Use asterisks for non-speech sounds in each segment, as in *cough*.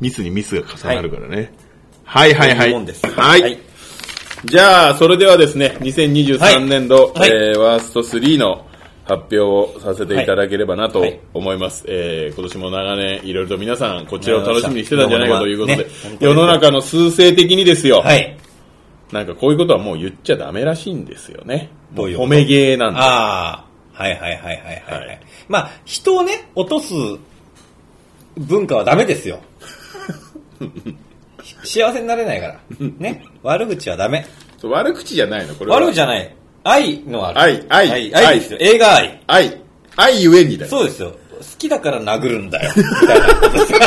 ミスにミスが重なるからね。はい、はい、はい。はい。はいじゃあ、それではですね、2023年度、はいえーワースト3の発表をさせていただければなとはい思います。えー今年も長年、いろいろと皆さん、こちらを楽しみにしてたんじゃないかということで、ね世の中の数勢的にですよ、はい。なんかこういうことはもう言っちゃダメらしいんですよね。どう褒め芸なんで。ああ、はいはいはいはいはい。ははいい、まあ、人をね、落とす文化はダメですよ。*laughs* 幸せになれないから。ね。悪口はダメ。そう悪口じゃないの、これは。悪口じゃない。愛のある。愛愛愛愛ですよ。映画愛。愛。愛ゆえにだよ。そうですよ。好きだから殴るんだよ。みたいなことですよ。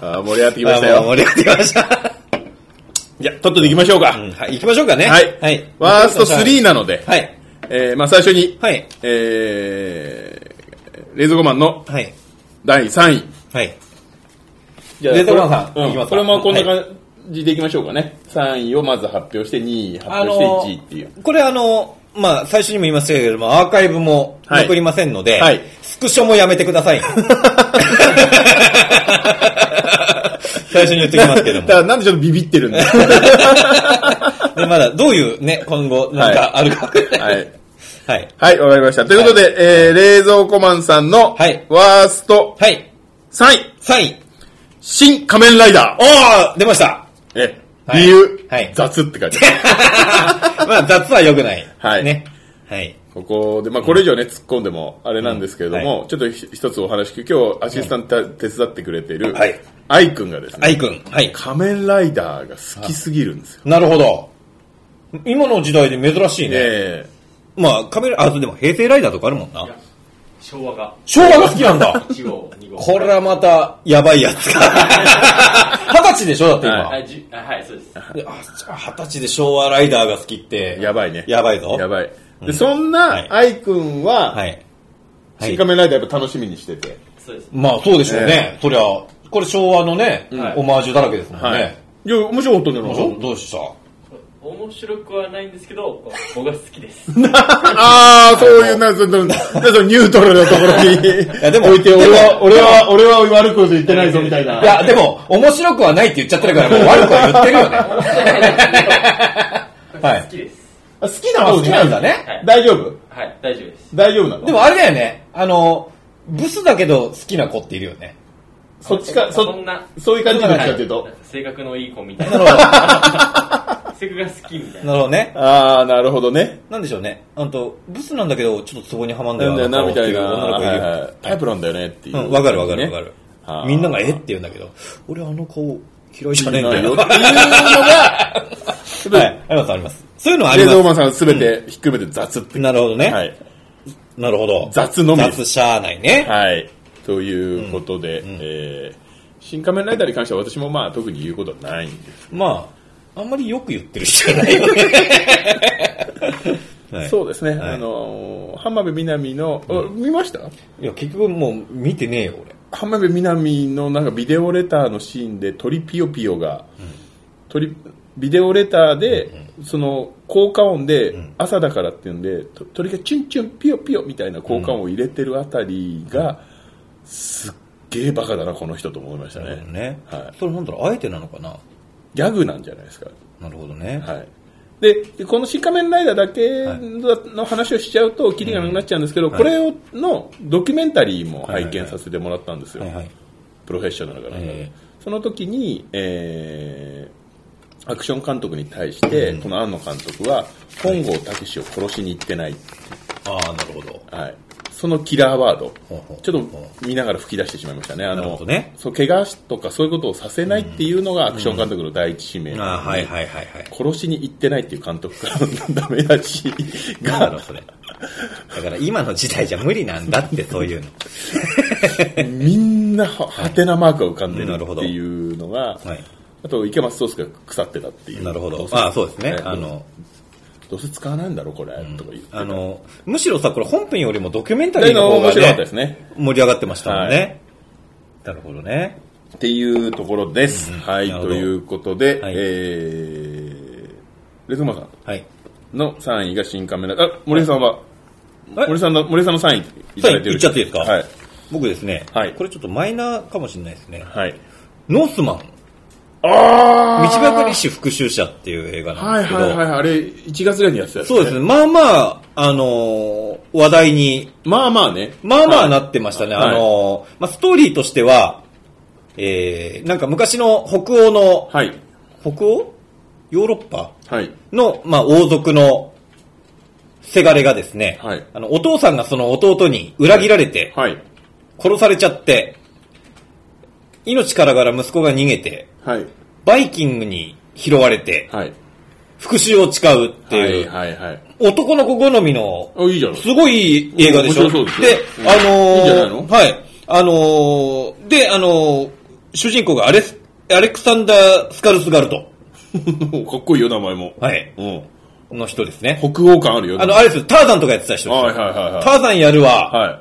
あー盛り上がってきましたよ。盛り上がってきました。じゃあ、とっとと行きましょうか。うんはい、行きましょうかね。はい。はい。ワースト3なので、はい。えー、まあ最初に、はい。えー、レイズゴマンのはい。第3位。はい。じゃレイズゴマンさんこれ,、いきますかこれもこんな感じでいきましょうかね。3位をまず発表して、2位発表して、1位っていう。これあの、まあ、最初にも言いましたけれども、アーカイブもはい残りませんので、はいスクショもやめてください。*laughs* 最初に言っておきますけども。だからなんでちょっとビビってるんだ *laughs* でまだどういうね、今後なんかあるか。はい。はい。はい、わかりました。ということで、えー、冷蔵庫マンさんの、はいワーストはい。3位、3位。新仮面ライダー。おー出ましたえ、はい理由、はい雑って書いてある。*laughs* まあ、雑は良くない。はいね。はい。ここで、まあこれ以上ね、突っ込んでもあれなんですけれども、ちょっとひ一つお話聞く、今日アシスタント手伝ってくれている、はい愛くんがですね、愛くん。はい。仮面ライダーが好きすぎるんですよ。なるほど。今の時代で珍しいね。えまあ、カメラ、あ、でも平成ライダーとかあるもんな。昭和が昭和が好きなんだ。1号、2号。これはまた、やばいやつか。*laughs* 二十歳でしょだって今。はい、じあはい、そうです。二十歳で昭和ライダーが好きって。やばいねやばいぞ。やばい。で、うんそんはない愛くんは、はい。新仮面ライダーやっぱ楽しみにしてて、そうです。まあそうでしょうね。ねそりゃ、これ昭和のね、はいオマージュだらけですもんはいね。。いや、面白かったんじゃないどうどうした？面白くはないんですけど、僕が好きです。*laughs* ああ、そういう、な、その、なそのニュートラルなところにやでも置いて、俺は、俺は、俺は悪くこと言ってないぞ、みたいな。いや、でも、面白くはないって言っちゃってるから、もう悪くは言ってるよね。*laughs* はい好きです。好きな方好きなんだね。はい大丈夫？はい、大丈夫です。大丈夫なの？でもあれだよね、あの、ブスだけど好きな子っているよね。そっちか、そそんな、そういう感じどっちかっていうと？性格のいい子みたいな *laughs* るな。ほど。性格が好きみたいな。なるほどね。ああ、なるほどね。なんでしょうね。あと、ブスなんだけど、ちょっとツボにはまんだよなんだよな、顔みたいな。ってう女の子いるよはいはいタイプなんだよねっていう。うん、わかるわかるわかるは。あみんながえって言うんだけど、俺あの顔嫌いじゃねえんだよ。っていうのが、*laughs* はい、ありますあります。そういうのはありまレーマンさんすべてひっくるめて雑ってす。。なるほどね。はい。なるほど。雑のみ雑しゃあないね。はい。ということで、えー、新仮面ライダーに関しては私もまあ特に言うことはないんです。まあ、あんまりよく言ってる人じゃないよね。*laughs* はい。そうですね。はい。あのー、浜辺美波の、あ見ました？いや、結局もう見てねえよ、俺。浜辺美波のなんかビデオレターのシーンで鳥ピヨピヨが、鳥ビデオレターで、その効果音で、朝だからっていうんでと鳥がチュンチュンピヨピヨみたいな効果音を入れてるあたりが、すっげえバカだなこの人と思いましたね、ね。はい。それなんだろう、あえてなのかな？ギャグなんじゃないですか。なるほどね。はい。ででこの「新仮面ライダー」だけの話をしちゃうとキリがなくなっちゃうんですけど、はいこれをのドキュメンタリーも拝見させてもらったんですよ、はいはい。プロフェッショナルかで。えその時に、えーアクション監督に対して、この庵野監督は本郷武史を殺しに行ってない、ああ、なるほど。はい、そのキラーワードちょっと見ながら吹き出してしまいましたねあのねそう怪我とかそういうことをさせないっていうのがアクション監督の第一使命、はいはいはいはい。殺しに行ってないっていう監督からのダメ出しがだろう、それ。だから今の時代じゃ無理なんだって、そういうの。みんなははてなマークが浮かんでるなるほどっていうのが、はい。あと池松壮亮が腐ってたっていうなるほど。せああ、そうですねね。あの、どうせ使わないんだろこれ、とか言ってあの、むしろさ、これ本編よりもドキュメンタリーの方がね、すね。盛り上がってましたもんはね。なるほどね。っていうところです、うん。はいということで、はい。えー、レズマさん。はい。の3位が新仮面ラ。あ森さんは？え森さんの森さんの3位いただいてる。言っちゃっていいですか？はい。僕ですね、はい。これちょっとマイナーかもしれないですね。はい。ノースマン、あ道ばかり師復讐者っていう映画なんはいですけど、はいはいはい。あれ、1月ぐらいにやってたやつ、そうですね、。まあまあ、あのー話題に、まあまあね。まあまあなっってましたね。はいあのーまあストーリーとしては、えー、なんか昔の北欧の、はい。北欧？ヨーロッパ？はい。の、まあ、王族のせがれがですね、はいあの、お父さんがその弟に裏切られて、はい。殺されちゃって、命からがら息子が逃げて、はい。バイキングに拾われて、はい。復讐を誓うっていう、はいはいはい。男の子好みの、あ、いいじゃん。すごいいい映画でしょ？面白そうですようんあのーいいんじゃないの？はい。あのーで、あのー主人公がアレス、アレクサンダー・スカルスガルト。*laughs* かっこいいよ、名前も。はい。うん。の人ですね。北欧感あるよ。あの、あれです、ターザンとかやってた人ですよ。はいはいはいはいターザンやるわ、は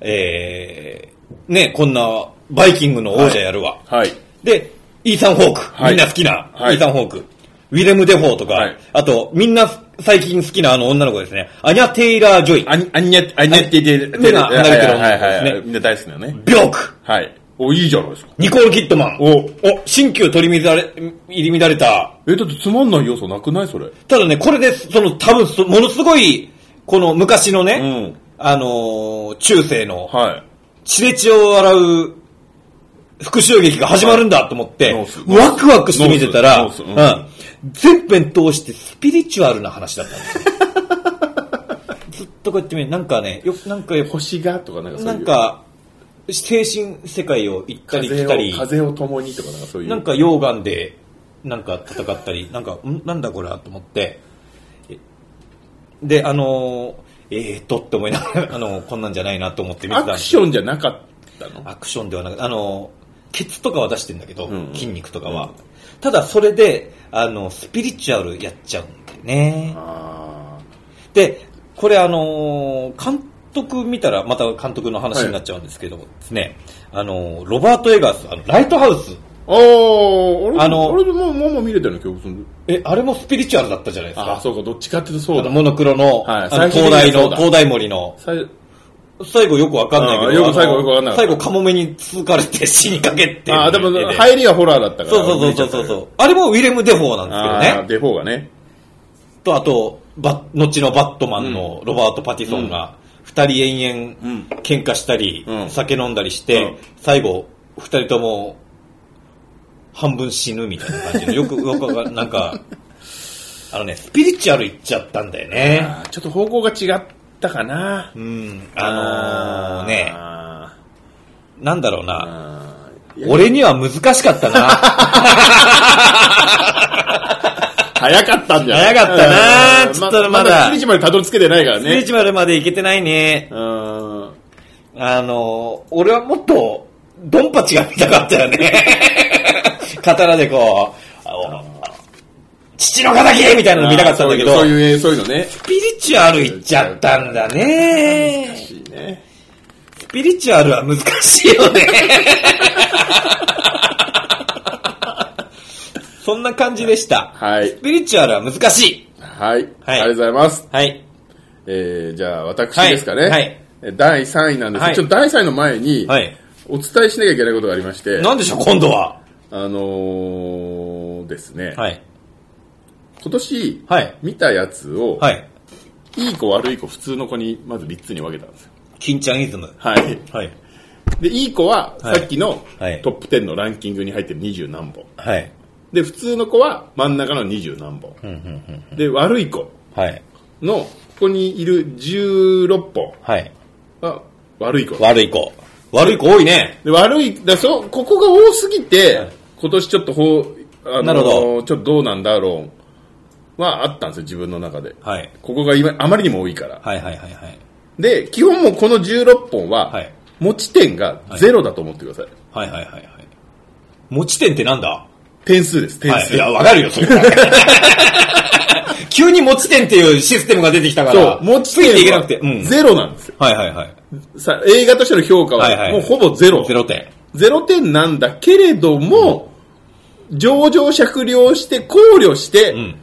えー、ね、こんな、バイキングの王者やるわ。い。はい。で、イーサン・ホーク。はいみんな好きな、はいイーサン・ホーク。ウィレム・デフォーとか、はいあと、みんな最近好きなあの女の子ですね。アニャ・テイラー・ジョイ。あに、あにゃ、あにゃって言って、目が離れてるはいはいはいみんな大好きだよね。ビョーク。はい。お、いいじゃないですか。ニコール・キッドマン。お、お、新旧取り乱れ、入り乱れた。え、だってつまんない要素なくないそれ？ただね、これで、その、多分そ、ものすごい、この昔のね、うんあのー中世の、はい。血で血を洗う復讐劇が始まるんだと思って、ワクワクして見てたら、うん、全編通してスピリチュアルな話だったんですよ。*laughs* ずっとこうやって見る、なんかね、よなんか、星がとかなんかそういう。なん、か、精神世界を行ったり来風たり。を、、風を共にとかなんかそういう。なんか溶岩で、なんか戦ったり、なんか、ん？なんだこれはと思って、えで、あのー、えーっとって思いながら、あのこんなんじゃないなと思って見てアクたんですよ。ションじゃなかったの？アクションではなくあの、ケツとかは出してんだけど、うん筋肉とかは。ただそれで、あの、スピリチュアルやっちゃうんだよね。あで、これあのー監督見たら、また監督の話になっちゃうんですけどですね、あのーロバート・エガース、あの、ライトハウス。ーあー、あれ、あでもう、もうもう見れたような記憶する。え、あれもスピリチュアルだったじゃないですか。あー、そうか、どっちかっていうとそうだ。モノクロの、はいあの最終灯台の、的にはそうだ灯台守の、最後よくわかんないけど、よく最後よくわかんなかった最後カモメにつつかれて死にかけってあー、でも、入りはホラーだったから。そうそうそうそうそう。あれもウィレム・デフォーなんですけどあねー。デフォーがね。と、あと、バ後のバットマンのロバート・パティンソンが、二人延うん々喧嘩したり、うん酒飲んだりして、うん最後、二人とも半分死ぬみたいな感じで、よく、よくわかんなんか、あのね、スピリチュアルいっちゃったんだよね。ちょっと方向が違ったかな。うん、あのーね、あなんだろうーな、俺には難しかったな。*laughs* 早かったんじゃない？早かったなうんちょっとまだまだスピリチュアルたどり着けてないからね。スピリチュアルまでいけてないね。うん。あの、俺はもっと、ドンパチが見たかったよね。*laughs* 刀でこう、あの敵みたいなの見たかったんだけど、そういう、そういうのね。スピリチュアルいっちゃったんだね。いいね。スピリチュアルは難しいよね。*laughs* そんな感じでした。はいス。ピリチュアルは難しい。はい。はいありがとうございます。はい。えー、じゃあ、私ですかね。はい第3位なんですけど、はいちょっと第3位の前に、はい。お伝えしなきゃいけないことがありまして、なんでしょう、今度は。あのーですね、はい。今年、はい。見たやつを、はい。いい子悪い子普通の子にまず3つに分けたんですよ。金ちゃんイズム。はい。はい。で、いい子は、はいさっきのはいトップ10のランキングに入ってる20何本。はい。で、普通の子は真ん中の20何本。うんうんうん。で、悪い子はい。の、ここにいる16本は悪い子。悪い子。悪い子多いね。で悪い、だそう、ここが多すぎて、はい今年ちょっとほう、あのなるほちょっとどうなんだろうはあったんですよ、自分の中で。はい。ここが今、あまりにも多いから。はいはいはいはい。で、基本もうこの16本は、はい持ち点がゼロだと思ってください。はいはいはいはい。持ち点ってなんだ？点数です、点数。はい。いや、わかるよ、それは。*laughs* 急に持ち点っていうシステムが出てきたかそら、う、持ちついていけ点はなくて。うん。ゼロなんですよ。はいはいはい。さ映画としての評価はいははいもうほぼゼロ。ゼロ点。ゼロ点なんだけれども、上場酌量して考慮して、うん。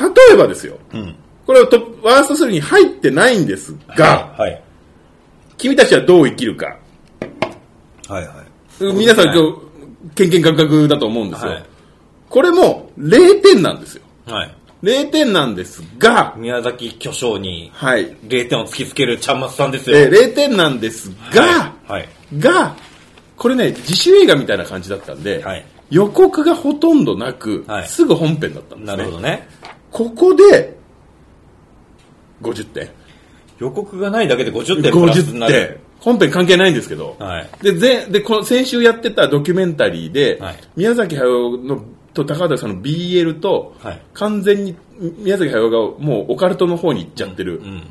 例えばですよ、うん。これはトワースト3に入ってないんですが、はい。君たちはどう生きるか。はいはい。皆さん今日、けんけんかくだと思うんですよ。はいこれも0点なんですよ。はい。0点なんですが、宮崎巨匠にはい。0点を突きつけるちゃんまつさんですよ。えー0点なんですが、はい。はい。が、これね、自主映画みたいな感じだったんで、はい予告がほとんどなく、はいすぐ本編だったんですなね。るほどね。ここで、50点。予告がないだけで50点プラスに50なる。点。本編関係ないんですけど、はい。で、ぜで、この先週やってたドキュメンタリーで、はい宮崎駿のと高畑さんの BL と、はい完全に宮崎駿がもうオカルトの方に行っちゃってる、うんうん。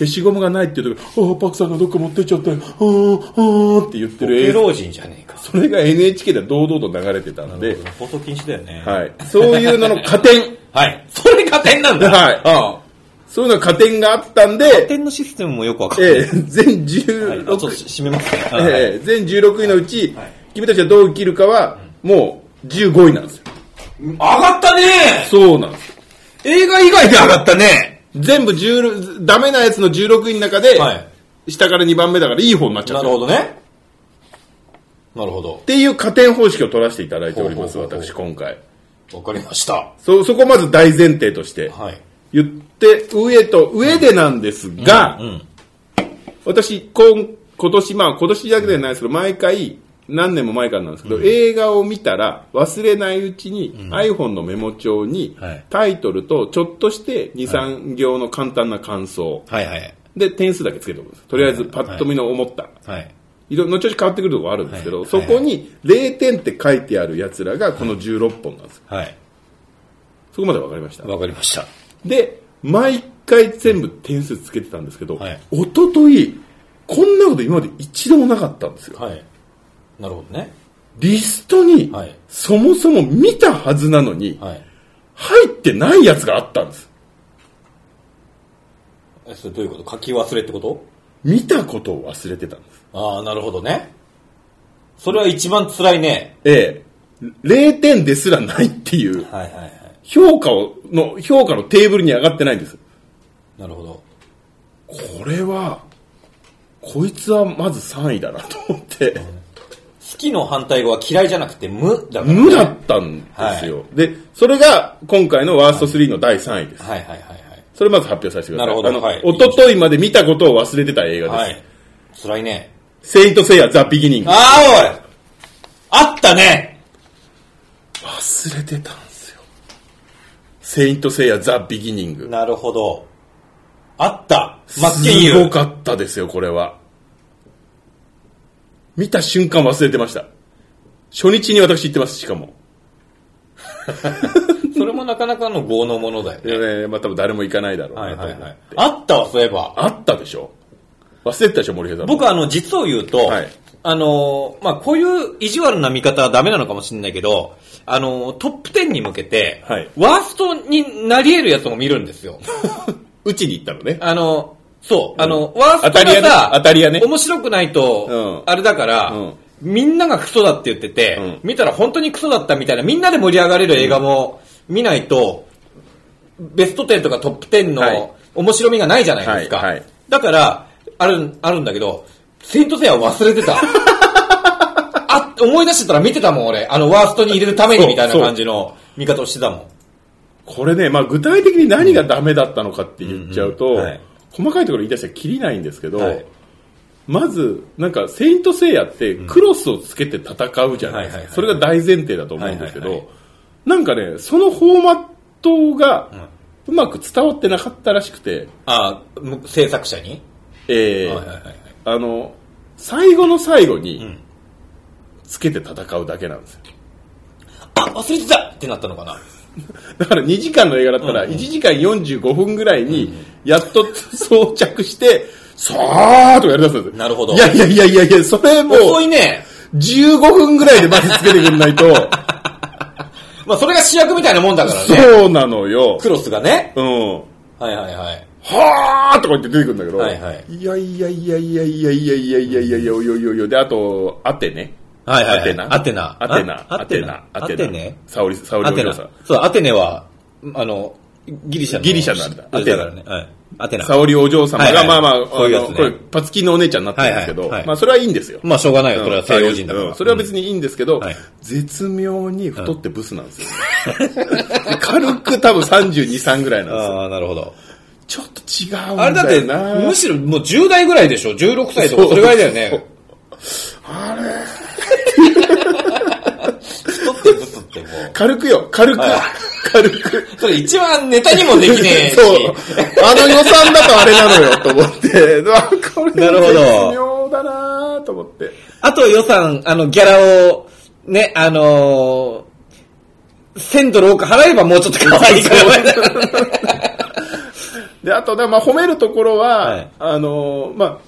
消しゴムがないっていう時ああ、パクさんがどっか持ってっちゃったよ、ああ、ああって言ってボる映像。人じゃねえか。それが NHK で堂々と流れてたんで、放送禁止だよね。はい。そういうのの加点、*laughs* はい。それ加点なんだ。*laughs* はいうん。そういうの加点があったん加で、点のシステムもよくわかんない。えー全はい、あちょっと16、締めますね。えー全16位のうち、はい君たちはどう生きるかは、もう15位なんですよ。上がったねそうなんですよ。映画以外で上がったね全部10、ダメなやつの16位の中で、はい。下から2番目だからいい方になっちゃなった。るほどね。なるほどっ。ていう加点方式を取らせていただいております、ほうほうほうほう私今回。わかりました。そ、そこまず大前提としてはい。言って、上と上でなんですが、うん。私、今、今年、まあ今年だけではないですけど、毎回、何年も前からなんですけど、映画を見たら忘れないうちに、iPhone のメモ帳にはいタイトルとちょっとして2、3行の簡単な感想はいはい。で点数だけつけておくんです。とりあえずパッと見の思った。はい。いろ後々変わってくるところあるんですけど、はいそこに0点って書いてあるやつらがこの16本なんですよ。はい。そこまでわかりました？わかりました。で、毎回全部点数つけてたんですけど、はい一昨日こんなこと今まで一度もなかったんですよ。はい。なるほどね。リストに、はいそもそも見たはずなのに、はい。入ってないやつがあったんです。え、それどういうこと？書き忘れってこと？見たことを忘れてたんです。ああ、なるほどね。それは一番辛いね。ええ。0点ですらないっていう、はいはいはい。評価を、の、評価のテーブルに上がってないんです。なるほど。これは、こいつはまず3位だなと思って、好きの反対語は嫌いじゃなくて無だから、ね。無だったんですよ。で、それが今回のワースト3の第3位です。はいはいはいそれまず発表させてください。なるほどあの、はい一昨日まで見たことを忘れてた映画です。はい。はい。辛いね。セイントセイヤザ・ビギニング。ああ、おいあったね忘れてたんですよ。セイントセイヤザ・ビギニング。なるほど。あった。マッケンユー。すごかったですよ、これは。見た瞬間忘れてました。初日に私行ってます、しかも。*laughs* それもなかなかの豪のものだよね。ね、まあ多分誰も行かないだろうはいなと思って。はいはい。あったわ、そういえば。あったでしょ忘れてたでしょ、森平さん。僕あの、実を言うと、はいあのー、まあ、こういう意地悪な見方はダメなのかもしれないけど、あのー、トップ10に向けて、はいワーストになり得るやつも見るんですよ。*laughs* うちに行ったのね。あの、そう、あの、ワースト当たり屋ね。がさ、当たり屋ね。面白くないと、うん。あれだから、うん。みんながクソだって言ってて、うん。見たら本当にクソだったみたいな、みんなで盛り上がれる映画も見ないと、ベスト10とかトップ10はい。の面白みがないじゃないですか。だから、ある、あるんだけど、セイントセイヤ忘れてた。*laughs* あ、思い出してたら見てたもん、俺。あの、ワーストに入れるためにみたいな感じの見方をしてたもん。これね、まあ具体的に何がダメだったのかって言っちゃうと、うんうん。はい細かいところ言い出したらきりないんですけど、はい。まず、なんか、セイントセイヤってクロスをつけて戦うじゃないですか。はいはいはいそれが大前提だと思うんですけど、なんかね、そのフォーマットがうまく伝わってなかったらしくて、あむ制作者に、えーはいはいはいはい。あの、最後の最後にん。つけて戦うだけなんですよ。あ、忘れてたってなったのかな？だから2時間の映画だったら1時間45分ぐらいにやっと装着して、さーっとかやりだすんですよ。なるほどいやいやいやいやいや、それも遅いね。15分ぐらいでまずつけてくんないと、*laughs* まあ、それが主役みたいなもんだからね。そうなのよ。クロスがね。うん。はいはいはい。はーとか言って出てくるんだけど、はいはいいやいやいやいやいやいやいやいやいやいやおよいよいよで、あと、アテね。はいはいはいアテナ。アテナアテナ。あアテナ。アテネ？サオリ、サオリアテナお嬢さん。。そう、アテネは、あの、ギリシャの。ギリシャのあれだアテナだからね。はい。アテナ。沙織お嬢様が、まあまあ、これ、パツキンのお姉ちゃんになってるんですけど、まあそれはいいんですよ。まあしょうがないよ。これは西洋人だから。うんそれは別にいいんですけど、はい絶妙に太ってブスなんですよ、*laughs* 軽く多分32、3ぐらいなんですよ。ああ、なるほど。ちょっと違うんあれだって。むしろもう10代ぐらいでしょ ?16 歳とかそれぐらいだよね。あれ太ってもう。軽くよ、軽く。*laughs* 軽く。それ一番ネタにもできねえし。*laughs* そう。あの予算だとあれなのよ、*laughs* と思って。これ、なるほど絶妙だなと思って。あと予算、あの、ギャラを、ね、あのー、1000ドル多く払えばもうちょっと可愛いから。で、あとね、まあ、褒めるところは、はいあのーま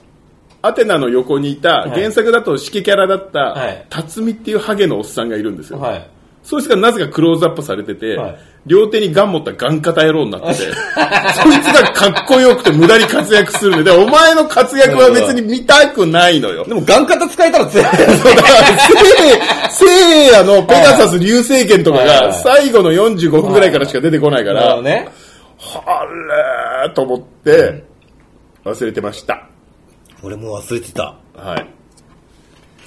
あ、アテナの横にいた、い原作だと指揮キャラだった、はい辰巳っていうハゲのおっさんがいるんですよ。はい。そいつがなぜかクローズアップされてて、はい両手にガン持ったガン型野郎になってて、そいつがかっこよくて無駄に活躍するので、お前の活躍は別に見たくないのよ。でも、ガン型使えたら強い。そうだから、せい、せいやのペガサス流星剣とかがはいはい最後の45分ぐらいからしか出てこないからなるほど、ね。あれーと思って、忘れてました。俺も忘れてた。はい。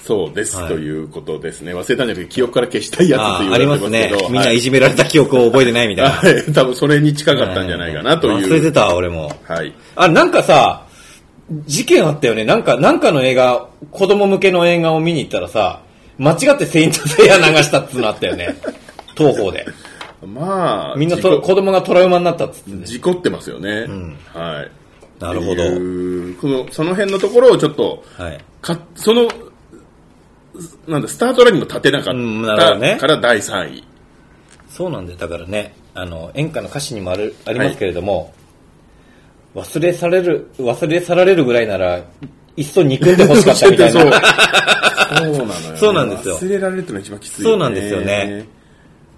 そうです、はいということですね。忘れたんじゃなくて、記憶から消したいやつって言わありますね。みんなはいじめられた記憶を覚えてないみたいな。はい。*laughs* 多分それに近かったんじゃないかなという。*laughs* 忘れてた、俺も。はい。あ、なんかさ、事件あったよね。なんか、なんかの映画、子供向けの映画を見に行ったらさ、間違ってセイントセイヤ流したっつうのあったよね。*laughs* 東方で。まあ、みんなと子供がトラウマになったっつってね。事故ってますよね。はい。なるほどこの、その辺のところをちょっと、はい。か、その、なんだ、スタートラインにも立てなかったから第3位。そうなんだよ。だからね、あの、演歌の歌詞にもある、ありますけれども、忘れ去れる、忘れ去られるぐらいなら、いっそ憎んでほしかったみたいそう。な。*laughs* そうなのよ。そうなんですよ忘れられるってのが一番きつい、そうなんですよね。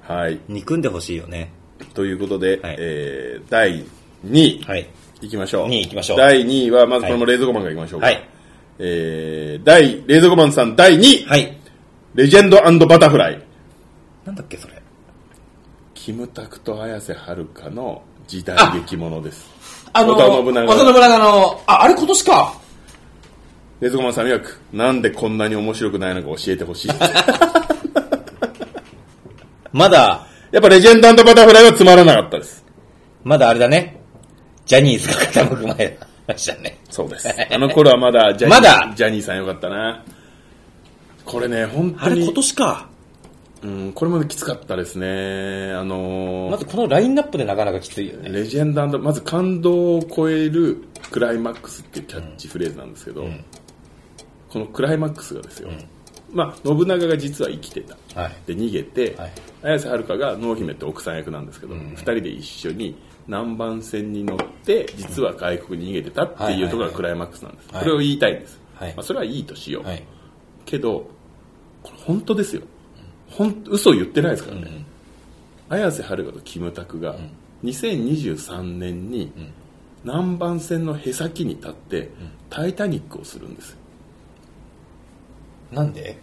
はい。憎んでほしいよね。ということで、はいえー、第2位、はい。いきましょう。2位行きましょう第2位は、まずこれも冷蔵庫マンがいきましょうか。はい。えー、第、冷蔵庫マンさん第2位、はい。レジェンドバタフライ。なんだっけ、それ。キムタクと綾瀬はるかの時代劇ものです。あの、織田信長織田信長の、あ、あれ今年か。冷蔵庫マンさん曰く、なんでこんなに面白くないのか教えてほしい。*laughs* まだ、やっぱレジェンドバタフライはつまらなかったです。まだあれだね。ジャニーズが傾く前でしたね。そうです。あの頃はまだジャニー、まだ？ジャニーさんよかったな。これね、本あれ今当に、年か。うん、これもきつかったですね。あのーまずこのラインナップでなかなかきついよね。レジェンドまず感動を超えるクライマックスっていうキャッチフレーズなんですけど、このクライマックスがですよ、まあ、信長が実は生きてた。はい。で、逃げて、はい綾瀬はるかが濃姫って奥さん役なんですけど、二、人で一緒に南蛮船に乗って、実は外国に逃げてたっていうところがクライマックスなんです。はいこれを言いたいんです。はいまあ、それはいいとしよう。はい。けど、これ本当ですよ。ほん嘘を言ってないですからね。綾瀬はるかとキムタクが2023年に南蛮船のへさきに立って「タイタニック」をするんですよなんで？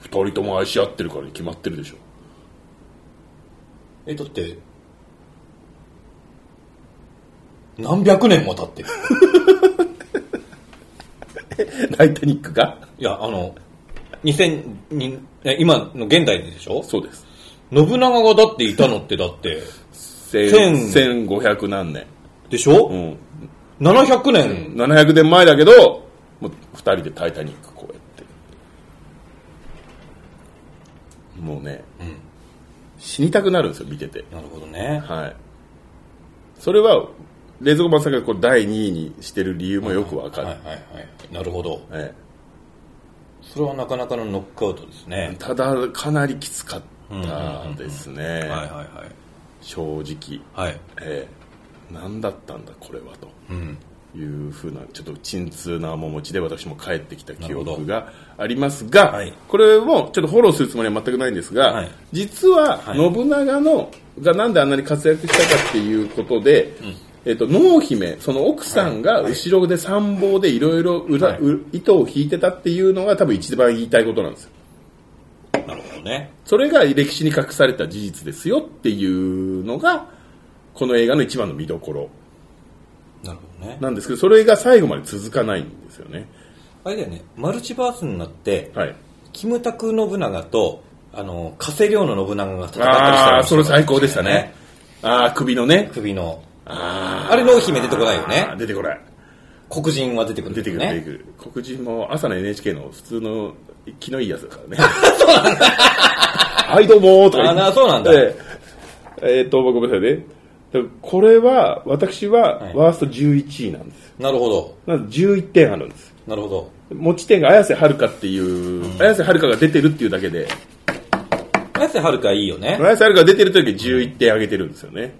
二人とも愛し合ってるからに決まってるでしょえ、だって、何百年も経ってる。*laughs*「タイタニック」が？いや、あの、2000に、え今の現代ででしょ？そうです。信長がだっていたのってだって、千。千1500何年、でしょ、うん、?700 年、700年前だけどもう二人で「タイタニック」こうやって。もうね、死にたくなるんですよ見てて。なるほどね。はい。それは、冷蔵庫マンさんがこう第2位にしてる理由もよくわかる。はいはいはい。なるほど。えそれはなかなかのノックアウトですえね。ただ、かなりきつかったですね。はいはいはい。正直。はい。ええ何だったんだ、これは、うん。というふうな、ちょっと鎮痛な面持ちで私も帰ってきた記憶がありますが、はいこれもちょっとフォローするつもりは全くないんですが、はい実ははい信長のがなんであんなに活躍したかっていうことで、えっと、濃姫、その奥さんが後ろで参謀でいろいろ糸を引いてたっていうのが多分一番言いたいことなんですよ。なるほどどね。それが歴史に隠された事実ですよっていうのが、この映画の一番の見どころなるほどね。なんですけど、それが最後まで続かないんですよね。あれだよね、マルチバースになって、はい。キムタク信長と、あの、加瀬亮の信長が戦ったりしたああ、それ最高でしたね。。ああ、首のね。首の。ああれ濃姫出てこないよね出てこない。黒人は出てくるん出てくる。出てくる。黒人も朝の NHK の普通の気のいいやつだからね。*laughs* そうなんだ。はい、どうもーとかあなそうなんだえええーっと、ごめんなさいね。でこれは、私ははいワースト11位なんです。なるほど。まず11点あるんです。なるほど。持ち点が綾瀬はるかっていう、綾瀬はるかが出てるっていうだけで、綾瀬はるかいいよね。綾瀬はるかが出てる時に11点上げてるんですよね。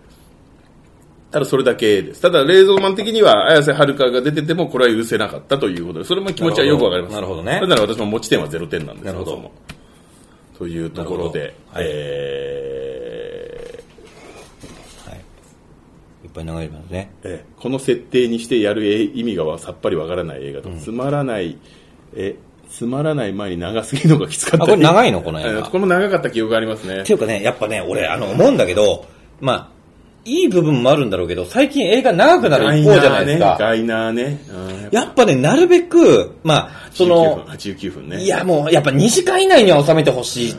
ただそれだけです。ただ、冷蔵マン的には綾瀬はるかが出ててもこれは許せなかったということで、それも気持ちはよくわかります。なるほどねそれなら私も持ち点は0点なんですなるほどというところで、はいえはい。いっぱい流れますね。ーえーこの設定にしてやるえ意味がさっぱりわからない映画と、つまらない、え、つまらない前に長すぎるのがきつかったあこれ長いの？この映画えーこれも長かった記憶がありますねって。いうかね、やっぱね、俺、あの、思うんだけど、まあ、いい部分もあるんだろうけど、最近映画長くなる一方じゃないですか。ガイナーね。ね。うんやっぱね、なるべく、まあ、そ89の分、、89分ね。いやもう、やっぱ2時間以内には収めてほしい。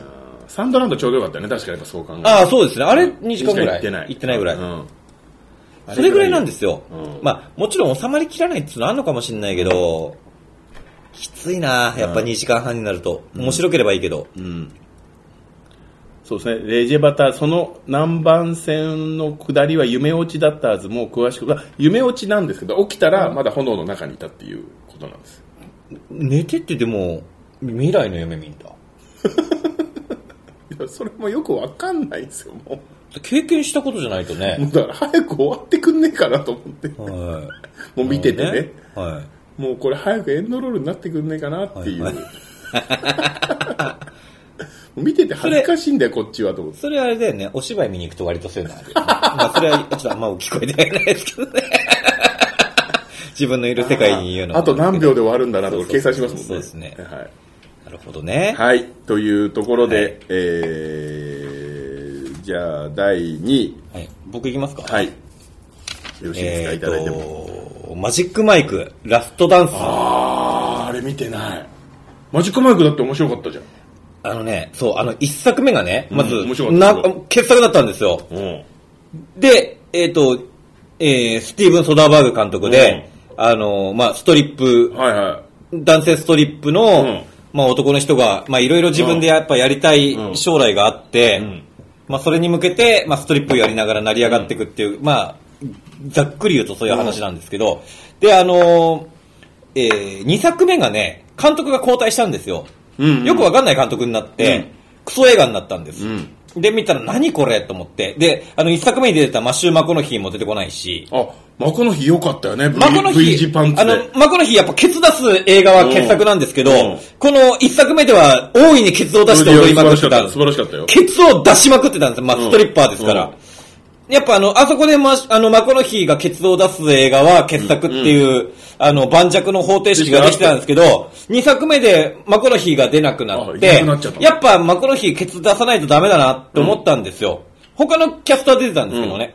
サンドランドちょうどよかったよね、確かにやっぱそう考えああ、そうですね。あれ2時間ぐらい。行ってない。行ってないぐらい。うんそれぐらいなんですよ。うんまあ、もちろん収まりきらないっていうのはあるのかもしれないけど、きついなやっぱ2時間半になると。面白ければいいけど。うん。そうですね、レジェバタ、その南蛮線の下りは夢落ちだったはず、もう詳しく、まあ夢落ちなんですけど、起きたらまだ炎の中にいたっていうことなんです。寝てってでも、未来の夢見んだ。*laughs* いや、それもよくわかんないんですよ、も経験したことじゃないとう。もね。うだから早く終わってくんねえかなと思って。はい。もう見ててね。はい。もうこれ早くエンドロールになってくんねえかなっていう。はいもう *laughs* 見てて恥ずかしいんだよ、こっちはと思って。それあれだよね、お芝居見に行くと割とそういうのある。*laughs* まあそれはちょっとあんま聞こえてないですけどね。*laughs* 自分のいる世界に言うのはあと何秒で終わるんだなとか計算しますもんね。そうですねはい。なるほどね。はい。というところで、はいえー、じゃあ、第2位。はい。僕行きますかはい。よろしいですか、えいただいても。マジックマイク、ラストダンス。あー、あれ見てない。マジックマイクだって面白かったじゃん。あのね、そう、あの、一作目がね、まず、うん面白かったな、傑作だったんですよ。うん。で、えっ、と、えー、スティーブン・ソダーバーグ監督で、あの、まあ、ストリップ、はいは男性ストリップの、うん。まあ、男の人が、まあ、いろいろ自分でやっぱやりたいうん。将来があって、ん。まあ、それに向けて、まあ、ストリップをやりながら成り上がっていくっていう、まあ、ざっくり言うとそういう話なんですけど、で、あのー、えー、2作目がね、監督が交代したんですよ。よくわかんない監督になって、うんクソ映画になったんです。うんで、見たら何これと思って。で、あの、1作目に出てたマッシュー・マコノヒーも出てこないし、い。あ、マコの日良かったよね。マコノヒで。あの、マコノヒやっぱケツ出す映画は傑作なんですけど、うんこの一作目では大いにケツを出して踊りまくってた。素晴らしかったよ。ケツを出しまくってたんですよ。まあ、うんストリッパーですから。やっぱあの、あそこでま、あの、マコノヒがケツを出す映画は傑作っていう、あの、盤石の方程式ができてたんですけど、二作目でマコノヒが出なくなってっった、やっぱマコノヒケツ出さないとダメだなって思ったんですよ。他のキャストは出てたんですけどね。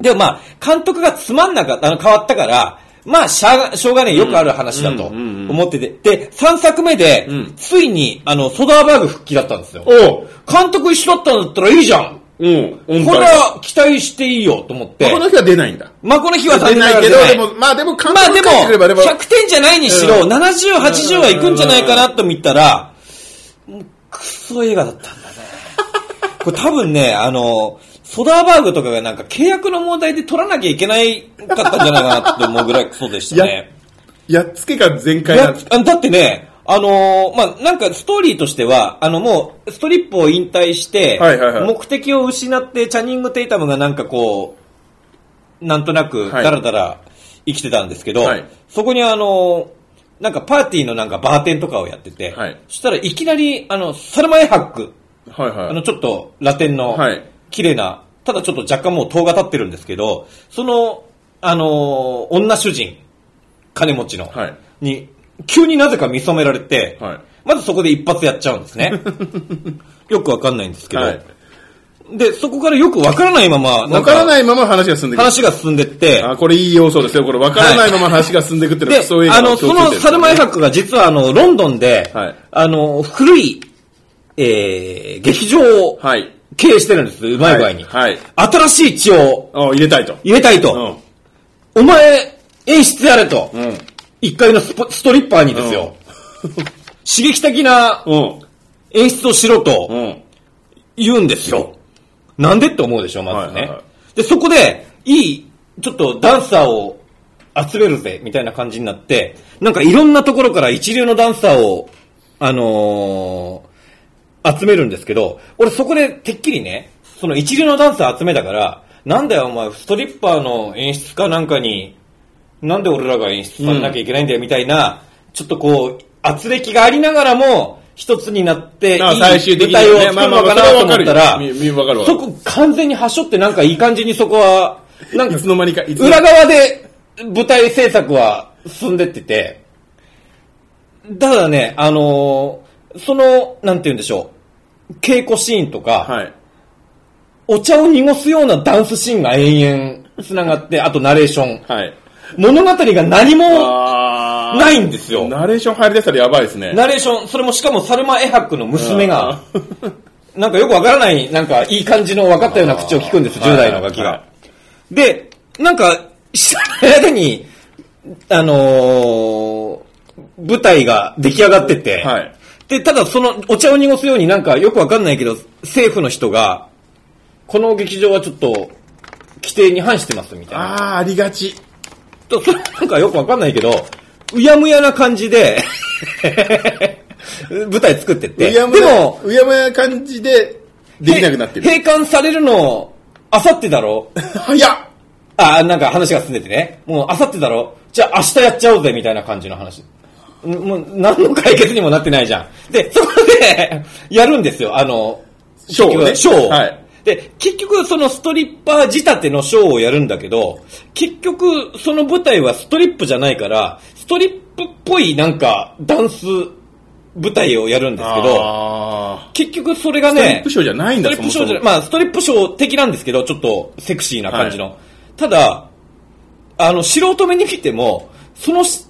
でもまあ、監督がつまんなかった、あの、変わったから、まあ、ししょうがねえ、よくある話だとうんうんうん思ってて。で、3作目でうん、ついに、あの、ソダーバーグ復帰だったんですよ。監督一緒だったんだったらいいじゃんうん。これは期待していいよと思って。マコの日は出ないんだ。まあ、この日は残出念なないけど、でも、まあでも、まあでも、が書いてくればでも100点じゃないにしろ、うん70、80はいくんじゃないかなと見たら、もうクソ映画だったんだね。*laughs* これ多分ね、あの、ソダーバーグとかがなんか契約の問題で取らなきゃいけないかったんじゃないかなって思うぐらいクソでしたね。やっつけが全開いやなんです。あだってね、あのーまあ、なんかストーリーとしては、あのもう、ストリップを引退して、はいはいはい。目的を失って、チャニング・テイタムがなんかこう、なんとなく、はい。だらだら生きてたんですけど、はい。そこにあのーなんかパーティーのなんかバーテンとかをやってて、はい。そしたらいきなり、あの、サルマエハック、はいはい。あの、ちょっとラテンのはい、綺麗な、ただちょっと若干もう塔が立ってるんですけど、その、あのー女主人、金持ちの、はい。に、急になぜか見初められて、はいまずそこで一発やっちゃうんですね。*laughs* よくわかんないんですけど。はい。で、そこからよくわからないまま、わからいないまま話が進んでいく。話が進んでって、あ、これいい要素ですよ。これわからないまま話が進んでいくっていうのはでクソ映、画あの、そのサルマエハックが実はあの、ロンドンで、はいあの、古い、えー、劇場をはい。経営してるんです、うまい具合に。はい。新しい血をあ入れたいと。入れたいと。お前、演出やれと。うん。うん。一階のスポストリッパーにですよ。刺激的なうん。演出をしろとうん。言うんですよ。なんでって思うでしょ、まずね。はいはいはいで、そこで、いい、ちょっとダンサーを集めるぜ、みたいな感じになって、なんかいろんなところから一流のダンサーを、あのー集めるんですけど、俺そこでてっきりね、その一流のダンサー集めたから、なんだよお前、ストリッパーの演出家なんかに、なんで俺らが演出されなきゃいけないんだよ、みたいな、ちょっとこう、圧力がありながらも、一つになって、いい舞ね台を作るのかなと思ったら。そこ完全に端折ってなんかいい感じにそこは、なんかいつの間にか、いつの裏側で舞台制作は進んでってて、ただね、あのーその、なんて言うんでしょう、稽古シーンとか、はい。お茶を濁すようなダンスシーンが延々繋がって、あとナレーション。はい。物語が何もないんですよ。ナレーション入り出したらやばいですね。ナレーション、それもしかもサルマ・エハックの娘が、*laughs* なんかよくわからない、なんかいい感じの分かったような口を聞くんです、あー10代のガキはいはが。で、なんか、知らない間に、あのー舞台が出来上がってて、はい。で、ただそのお茶を濁すようになんかよくわかんないけど、政府の人が、この劇場はちょっと、規定に反してますみたいな。ああ、ありがち。と、そ *laughs* れなんかよくわかんないけど、うやむやな感じで、*laughs* 舞台作ってって。うやむや、でも、うやむやな感じで、できなくなってる。閉館されるの、あさってだろ？早っあ、なんか話が進んでてね。もうあさってだろ？じゃあ明日やっちゃおうぜ、みたいな感じの話。んもう何の解決にもなってないじゃん。で、そこで、やるんですよ、あの、ショーをねショーを。はいで、結局そのストリッパー仕立てのショーをやるんだけど、結局その舞台はストリップじゃないから、ストリップっぽいなんかダンス舞台をやるんですけど、あ結局それがーストリッね、プショーじゃないんだ、ストリップショーじゃまあストリップショー的なんですけど、ちょっとセクシーな感じの。ただ、あの、素人目に見ても、そのシ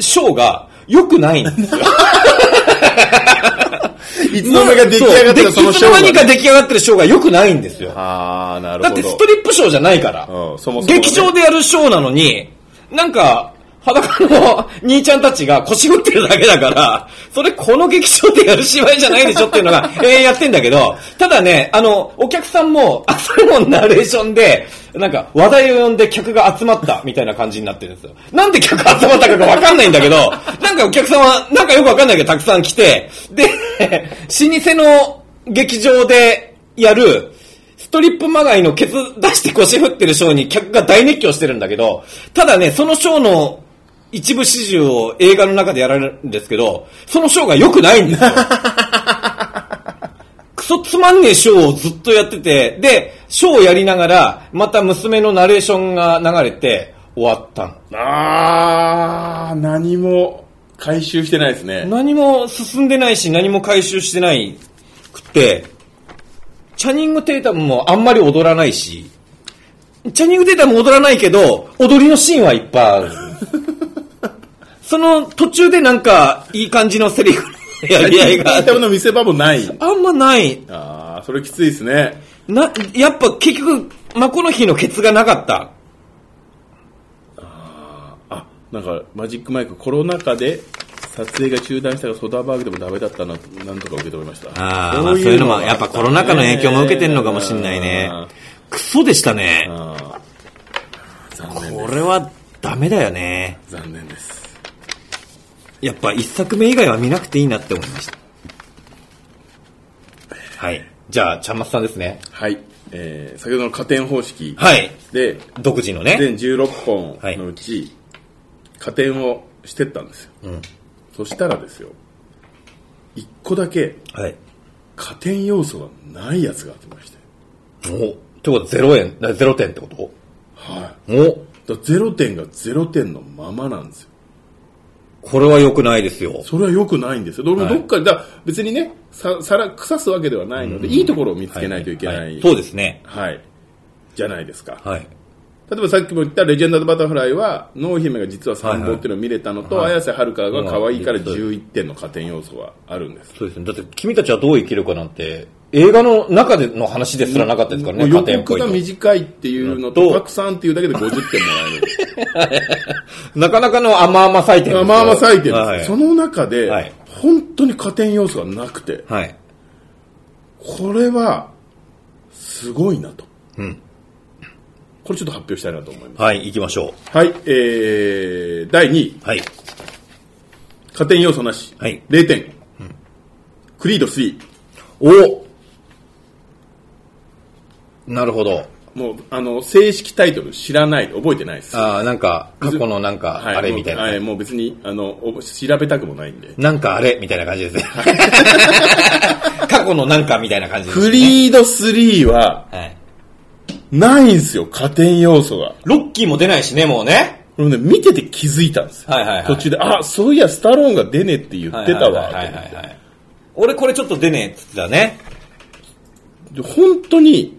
ショーが良くないんですよ。*laughs* *laughs* いつの間にか出来上がってるそのいつの間ショーがにか出来上がってるショーが良くないんですよ。ああ、なるほど。だってストリップショーじゃないから。うんそもそもね劇場でやるショーなのに、なんか、裸の兄ちゃんたちが腰振ってるだけだから、それこの劇場でやる芝居じゃないでしょっていうのが、*laughs* 永遠やってんだけど、ただね、あの、お客さんも、あ、それもナレーションで、なんか話題を呼んで客が集まったみたいな感じになってるんですよ。なんで客集まったかがわかんないんだけど、なんかお客さんは、なんかよくわかんないけどたくさん来て、で、老舗の劇場でやる、ストリップまがいのケツ出して腰振ってるショーに客が大熱狂してるんだけど、ただね、そのショーの一部始終を映画の中でやられるんですけど、そのショーが良くないんですよ。*laughs* クソつまんねえショーをずっとやってて、で、ショーをやりながら、また娘のナレーションが流れて、終わったの。ああ、何も回収してないですね。何も進んでないし、何も回収してないくて、チャニング・テータムもあんまり踊らないし、チャニング・テータムも踊らないけど、踊りのシーンはいっぱいある。*laughs* その途中でなんか、いい感じのセリフの *laughs* やり合いがあの見せ場もない。あんまない。ああ、それきついですね。な、やっぱ結局、マコの日のケツがなかった。あ、なんかマジックマイクコロナ禍で撮影が中断したがソダーバーグでもダメだったな、なんとか受け止めました。ああ、まあそういうのも、がやっぱコロナ禍の影響も受けてるのかもしんないねあ。クソでしたね。あ残念です。これはダメだよね。残念です。やっぱ一作目以外は見なくていいなって思いました。はい。じゃあ、ちゃんまつさんですね。はい。えー、先ほどの加点方式はい。で、独自のね。全16本のうち、加点をしてったんですよ。うん。そしたらですよ、1個だけはい。加点要素がないやつがありまして。おってことは0円、な0点ってこと？はい。おだから0点が0点のままなんですよ。これは良くないですよ。それは良くないんですよ。どはいどっかで、だ別にね、さ、さら、腐すわけではないので、いいところを見つけないといけない。そうですね。はい。じゃないですか。はい。例えばさっきも言ったレジェンド・バタフライは、濃姫が実は参謀っていうのを見れたのと、はいはい綾瀬はるかが可愛いからうん11点の加点要素はあるんです。そうですね。だって君たちはどう生きるかなんて、映画の中での話ですらなかったですからね、予加点ポ告が。短いっていうのとと、たくさんっていうだけで50点もらえる。*laughs* なかなかの甘々採点ですよまあまあ最低です、はいその中で、はい本当に加点要素がなくて、はい。これは、すごいなと。うんこれちょっと発表したいなと思います。はい、行きましょはい、えー、第2位、う。はい。加点要素なし、はい0点、クリード3。おなるほど。もう、あの、正式タイトル知らない、覚えてないです。ああ、なんか、過去のなんか、はいあれみたいな。はい、もう別に、あの、お調べたくもないんで。なんかあれみたいな感じですね。*laughs* 過去のなんかみたいな感じですね。クリード3は、はい。ないんですよ、加点要素が。ロッキーも出ないしね、もうね。これね、見てて気づいたんですよ。はいはいはい途中で、あ、そういや、スタローンが出ねえって言ってたわ。俺これちょっと出ねえっつってたね。で本当に、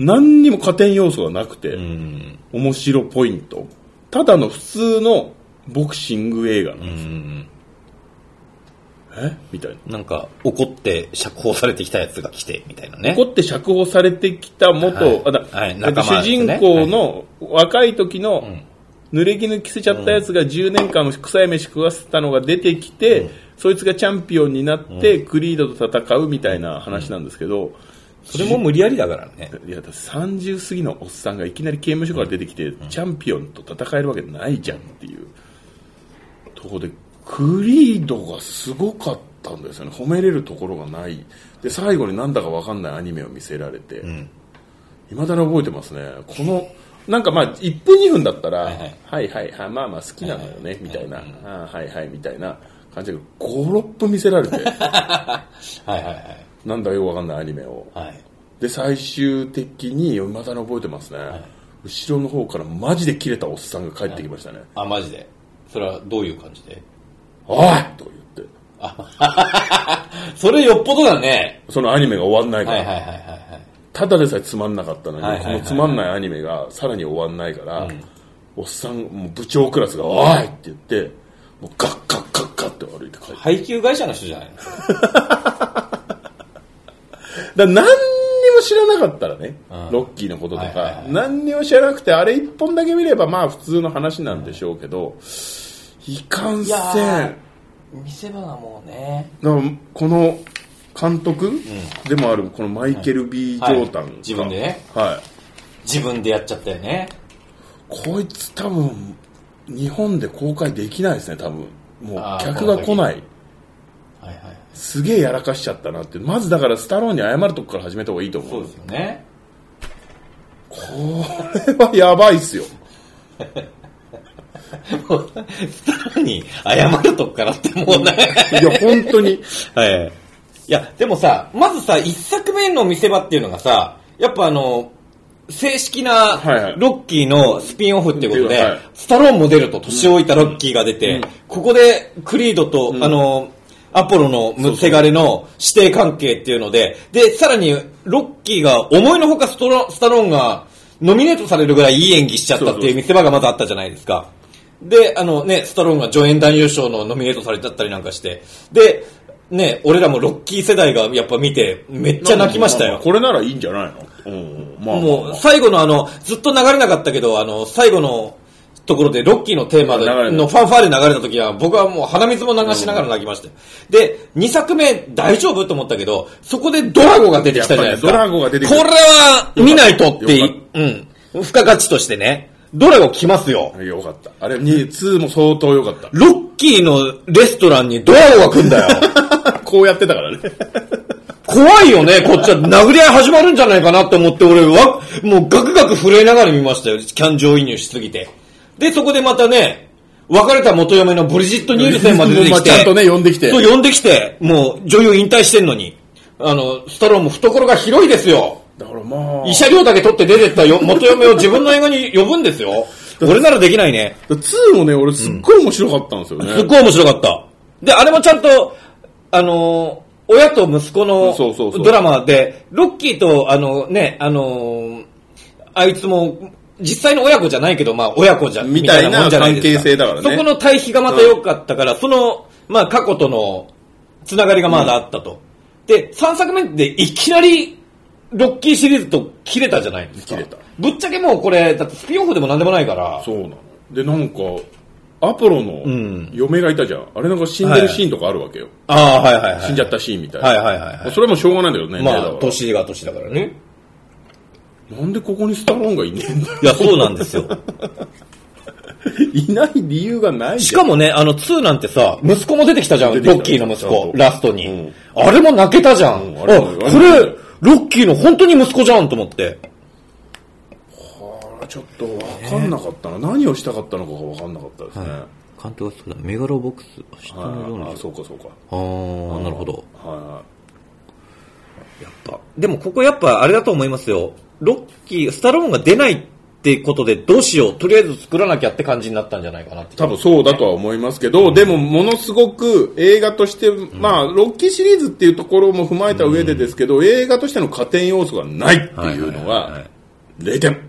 何にも加点要素がなくて、うん。面白ポイント。ただの普通のボクシング映画なんうですよ。ん。え？みたいな。なんか、怒って釈放されてきたやつが来て、みたいなね。怒って釈放されてきた元、はいあだはい主人公の若い時のん濡れ衣着せちゃったやつが10年間臭い飯食わせたのが出てきて、そいつがチャンピオンになって、クリードと戦うみたいな話なんですけど、それも無理やりだからね。いやだって30過ぎのおっさんがいきなり刑務所から出てきて、チャンピオンと戦えるわけないじゃんっていうところでクリードがすごかったんですよね。褒めれるところがない。で最後になんだか分かんないアニメを見せられて、ん。いまだに覚えてますね。このなんかまあ1分2分だったら、ははいいはい。はいはいまあまあ好きなのよね、みたいな、あーはいはいみたいな感じで56分見せられて。*laughs* はいはいはい。なんだよく分かんないアニメをはい。で最終的にいまだに覚えてますね、後ろの方からマジで切れたおっさんが帰ってきましたねあ、マジで？それはどういう感じで「おい!」とか言って *laughs* それよっぽどだね。そのアニメが終わんないから、はいはいはいはいはい。ただでさえつまんなかったのに、はいはいはいはいこのつまんないアニメがさらに終わんないから、おっさんもう部長クラスが「おい!」って言ってもうガッガッガッガッって歩いて帰って配給会社の人じゃないの？*laughs* だ何にも知らなかったらね、うん。ロッキーのこととか、何にも知らなくてあれ一本だけ見ればまあ普通の話なんでしょうけど、いかんせん。ー見せ場がもうね。だからこの監督でもあるこのマイケル・ B・ ジョータン自分でね。はい。自分でやっちゃったよね。こいつ多分日本で公開できないですね多分。もう客が来ないはいはい。すげえやらかしちゃったなってまずだからスタローンに謝るとこから始めた方がいいと思そううですよね。これはやばいっすよ。スターに謝るとこからってもうね。い。や本当に。はい。いや、でもさ、まずさ、一作目の見せ場っていうのがさ、やっぱあの、正式なはいはい。ロッキーのスピンオフっていうことで、はいスタローンも出ると年老いたロッキーが出て、ここでクリードと、あの、アポロのせがれの指定関係っていうので、で、さらにロッキーが思いのほかストロスタローンがノミネートされるぐらいいい演技しちゃったっていう見せ場がまずあったじゃないですか。で、あのね、スタローンが助演男優賞のノミネートされちゃったりなんかして。で、ね、俺らもロッキー世代がやっぱ見て、めっちゃ泣きましたよ。これならいいんじゃないの？うんまあもう、最後のあの、ずっと流れなかったけど、あの、最後のところでロッキーのテーマでのファンファーレ流れた時は、僕はもう鼻水も流しながら泣きましたよ。で、2作目大丈夫と思ったけど、そこでドラゴが出てきたじゃないですか。ドラゴが出てきたこれは見ないとってうん。付加価値としてね。ドラゴ来ますよ。よかったあれに2も相当よかったロッキーのレストランにドラゴが来んだよ。*laughs* こうやってたからね怖いよね、こっちは。殴り合い始まるんじゃないかなって思って、俺は、もうガクガク震えながら見ましたよ。感情移入しすぎて。で、そこでまたね、別れた元嫁のブリジット・ニールセンまで出てきて。*laughs* まあちゃんとね呼んできてそう、呼んできて、もう女優引退してんのに。あの、スタローンも懐が広いですよ。だからまあ医者料だけ取って出てったよ元嫁を自分の映画に呼ぶんですよ。*laughs* 俺ならできないね。2もね、俺すっごい面白かったんですよね。すっごい面白かった。で、あれもちゃんと、あのー親と息子のそうそうそうドラマで、ロッキーと、あのね、あのーあいつも、実際の親子じゃないけど、まあ親子じゃ、みたいなもんじゃないです関係性だからねそこの対比がまた良かったから、その、まあ過去とのつながりがまだあったと。で、3作目でいきなり、ロッキーシリーズと切れたじゃないですか。切れたぶっちゃけもうこれ、だってスピンオフでもなんでもないから。そうなの。で、なんか、アポロのん嫁がいたじゃん。あれなんか死んでるシーンとかあるわけよ。ああ、はいはいはい。死んじゃったシーンみたいな。はいはいはいはいそれはもうしょうがないんだけどね。まあ、年が年だからね。なんでここにスタローンがいねえんだよ。いや、そうなんですよ。いない理由がないしかもね、あの2なんてさ、息子も出てきたじゃん、ロッキーの息子ラストに。うんあれも泣けたじゃん。あ、うんあれこあれれ、ロッキーの本当に息子じゃんと思って。あちょっと分かんなかったな。何をしたかったのかが分かんなかったですね。監督はそうだ、メガロボックス、人はいあ、そうかそうか。あー、なるほど。はやっぱ。でもここやっぱあれだと思いますよ。ロッキー、スタローンが出ないってことでどうしよう、とりあえず作らなきゃって感じになったんじゃないかなって。い。多分そうだとは思いますけど、でもものすごく映画として、まあ、ロッキーシリーズっていうところも踏まえた上でですけど、映画としての加点要素がないっていうのはいはいはいははい、0点。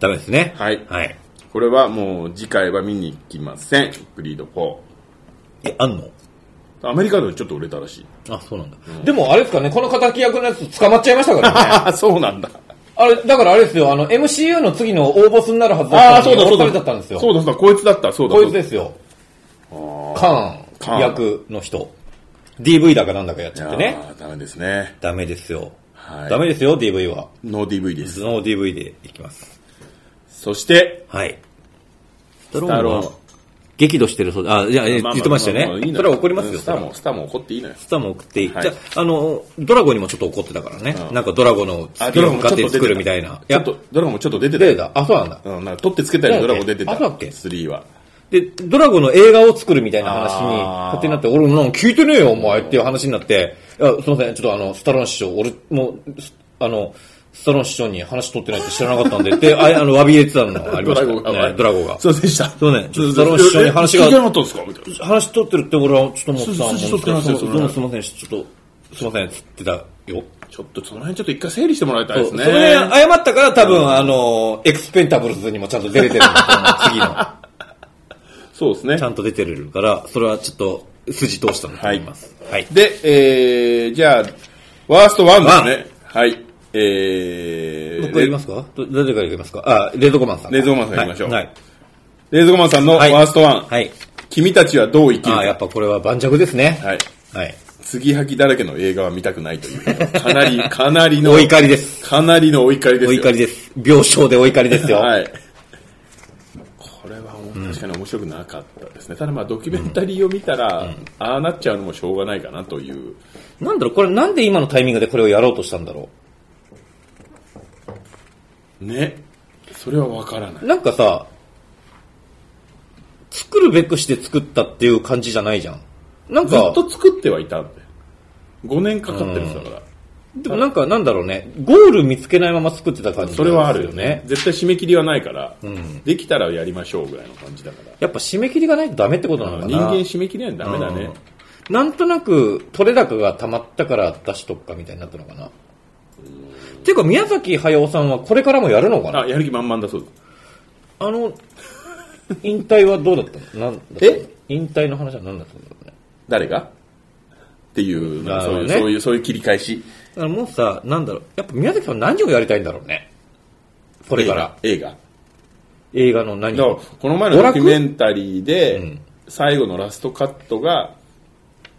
ダメですね。はいはい。これはもう次回は見に行きません。クリード4。え、あんの？アメリカではちょっと売れたらしい。あ、そうなんだ。でもあれですかね、この敵役のやつ捕まっちゃいましたからね。あそうなんだ。あれ、だからあれですよ、あの、MCU の次の大ボスになるはずだったのにそうだ、そうだ。降ろされちゃったんですよ。そうだ、そうだ、こいつだった、そうだ。こいつですよ。あカカーンーン役の人。DV だかなんだかやっちゃってーね。ダメですね。ダメですよ。はいダメですよ、DV は。ノー DV です。ノー DV でいきます。そして、はい。スタローンは？激怒してるそうで、あ、いや、言ってましたよねそれは怒りますよ、スターも、スターも怒っていいのよ。スターも送っていい。はいじゃあ、あの、ドラゴにもちょっと怒ってたからね。うんなんかドラゴのスピンオフ勝手に作るみたいな。ちょっと、ドラゴンもちょっと出てたよ。出てた。あ、そうなんだ。うん、なんか取ってつけたようにドラゴン出てた。あそうだっけ？3は。で、ドラゴの映画を作るみたいな話に勝手になって、俺もなんか聞いてねえよ、お前っていう話になって、いや、すいません、ちょっとあの、スタローン師匠、俺もあの、スタローン師匠に話取ってないって知らなかったんで、で、ああの、詫び入れてたのがありました。ドラゴがねドラゴが。そうでした。そうねちょっとスタローン師匠に話がえ聞いてなかったんですか？みたいな。話取ってるって俺はちょっと思ってたそうそうそう取ってますよすいません、ちょっと、すいません、つってたよ。ちょっとその辺ちょっと一回整理してもらいたいですね。その辺謝ったから多分、あの、エクスペンタブルズにもちゃんと出れてるんだと思う、次の。*laughs* そうですねちゃ。んと出てるから、それはちょっと筋通したんだと思います。はい。で、えー、じゃあ、ワースト1ですね。はい。えー、僕言いますか？ど誰から言いますか？あ、冷蔵庫マンさん。冷蔵庫マンさん言いましょうはい。レーズゴマンさんのワはいーストワン。はい。君たちはどう生きるあやっか。ぱこれは盤石ですね。はい。はい。継ぎはぎだらけの映画は見たくないという。*laughs* かなり、かなりの、お怒りです。かなりのお怒りですおよ。怒りです。病床でお怒りですよ。はい。*laughs* これは確かに面白くなかったですね。ただまあドキュメンタリーを見たら、ああなっちゃうのもしょうがないかなという。なんだろう、これなんで今のタイミングでこれをやろうとしたんだろね。それはわからなう。い。なんかさ、作るべくして作ったっていう感じじゃないじゃん。なんかずっ、と作ってはいたんで。5年かかってるんだから。でもなんかなんだろうね、ゴール見つけないまま作ってた感じそれはあるよねね。。絶対締め切りはないから、んできたらやりましょうぐらいの感じだから。やっぱ締め切りがないとダメってことなのかな。人間締め切りはダメだね。なんとなく取れ高が溜まったから出しとくかみたいになったのかな。っていうか宮崎駿さんはこれからもやるのかな？あ、やる気満々だそうです。あの、引退はどうだったの？なんだったの？え？引退の話は何だったんだろうね？誰が？っていう、なんかそういう、なるほどねそういう、そういう切り返し。だからもうさ、なんだろう、やっぱ宮崎さん何をやりたいんだろうね？これから。映画。映画の何だからを。この前のドキュメンタリーで、うん最後のラストカットが、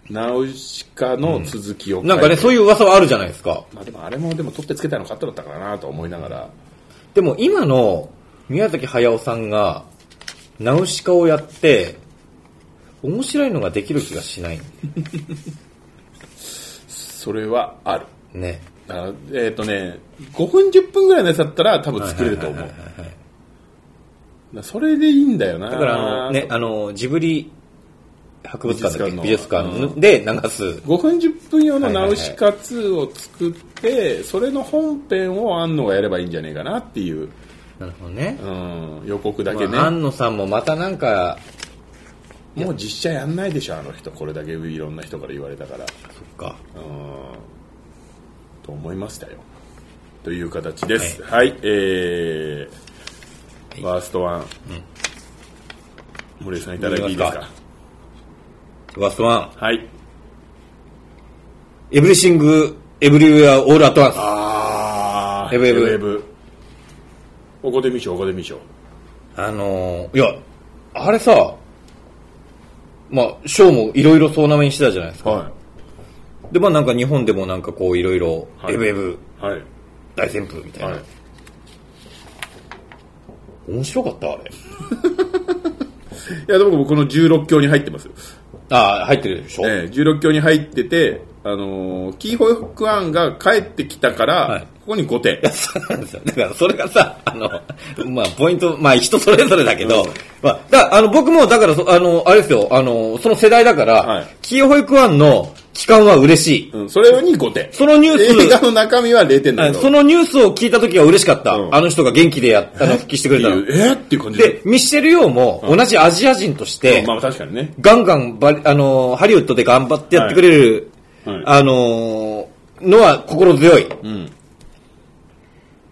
ナウシカの続きをなんかね、そういう噂はあるじゃないですか。まあでもあれもでも取ってつけたのカットだったからなと思いながら、でも今の宮崎駿さんが、ナウシカをやって、面白いのができる気がしない。*laughs* それはある。ね。あえっ、とね、5分10分ぐらいのやつだったら多分作れると思う。それでいいんだよなだからあの、ね、あの、ジブリ博物館だっけ？美美術術館で流す。5分10分用のナウシカ2を作って、それの本編を安野がやればいいんじゃねえかなっていう。なるほどね。うん、予告だけね、まあ、安野さんもまたなんか、もう実写やんないでしょあの人。これだけいろんな人から言われたから。そっか。うん。と思いましたよ。という形です。はい、えーファーストワン、森井さんいただいていいですか？ストワン、はい。エブリシング、エブリウェア、オールアットワンス。あーエブエブエブおこでみしょおこでみしょあのー、いや、あれさ、まあ、ショーもいろいろ総なめにしてたじゃないですか。はで、まあなんか日本でもなんかこういろいろ、はい。エブエブいはい。大旋風みたいな。はい。面白かったあれ。*laughs* いやでも僕この16強に入ってますああ、入ってるでしょ、ええ16強に入ってて、あのーキーホイフクアンが帰ってきたから、はい。ここに5点。そうなんですよ。だから、それがさ、あの、まあ、ポイント、まあ、人それぞれだけど、まあ、だあの、僕も、だからそ、あの、あれですよ、あの、その世代だから、はい。キーホイクワンの期間は嬉しい。うん、それに5点。そのニュース、映画の中身は0点だけど。そのニュースを聞いた時は嬉しかった。うんあの人が元気でやったの、復帰してくれたの。えーっていう感じで、ミッシェル・ヨーも同じアジア人として、まあ確かにね。ガンガンバリ、あのーハリウッドで頑張ってやってくれる、はいはいあのーのは心強い。うん。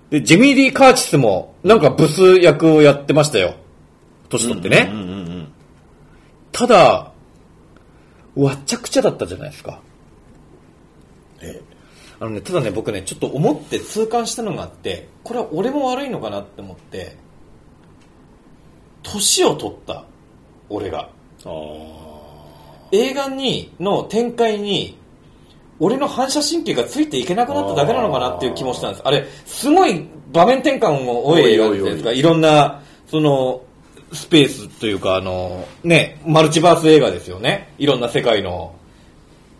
で、ジェミー・リー・カーチスも、なんかブス役をやってましたよ。年取ってね。うんうんうん。ただ、わっちゃくちゃだったじゃないですか。えあのね、ただね、僕ね、ちょっと思って痛感したのがあって、これは俺も悪いのかなって思って、年を取った、俺が。あ映画に、の展開に、俺の反射神経がついていけなくなっただけなのかなっていう気もしたんです。あれ、すごい場面転換も多い映画じゃないですか。いろんな、その、スペースというか、あの、ね、マルチバース映画ですよね。いろんな世界の、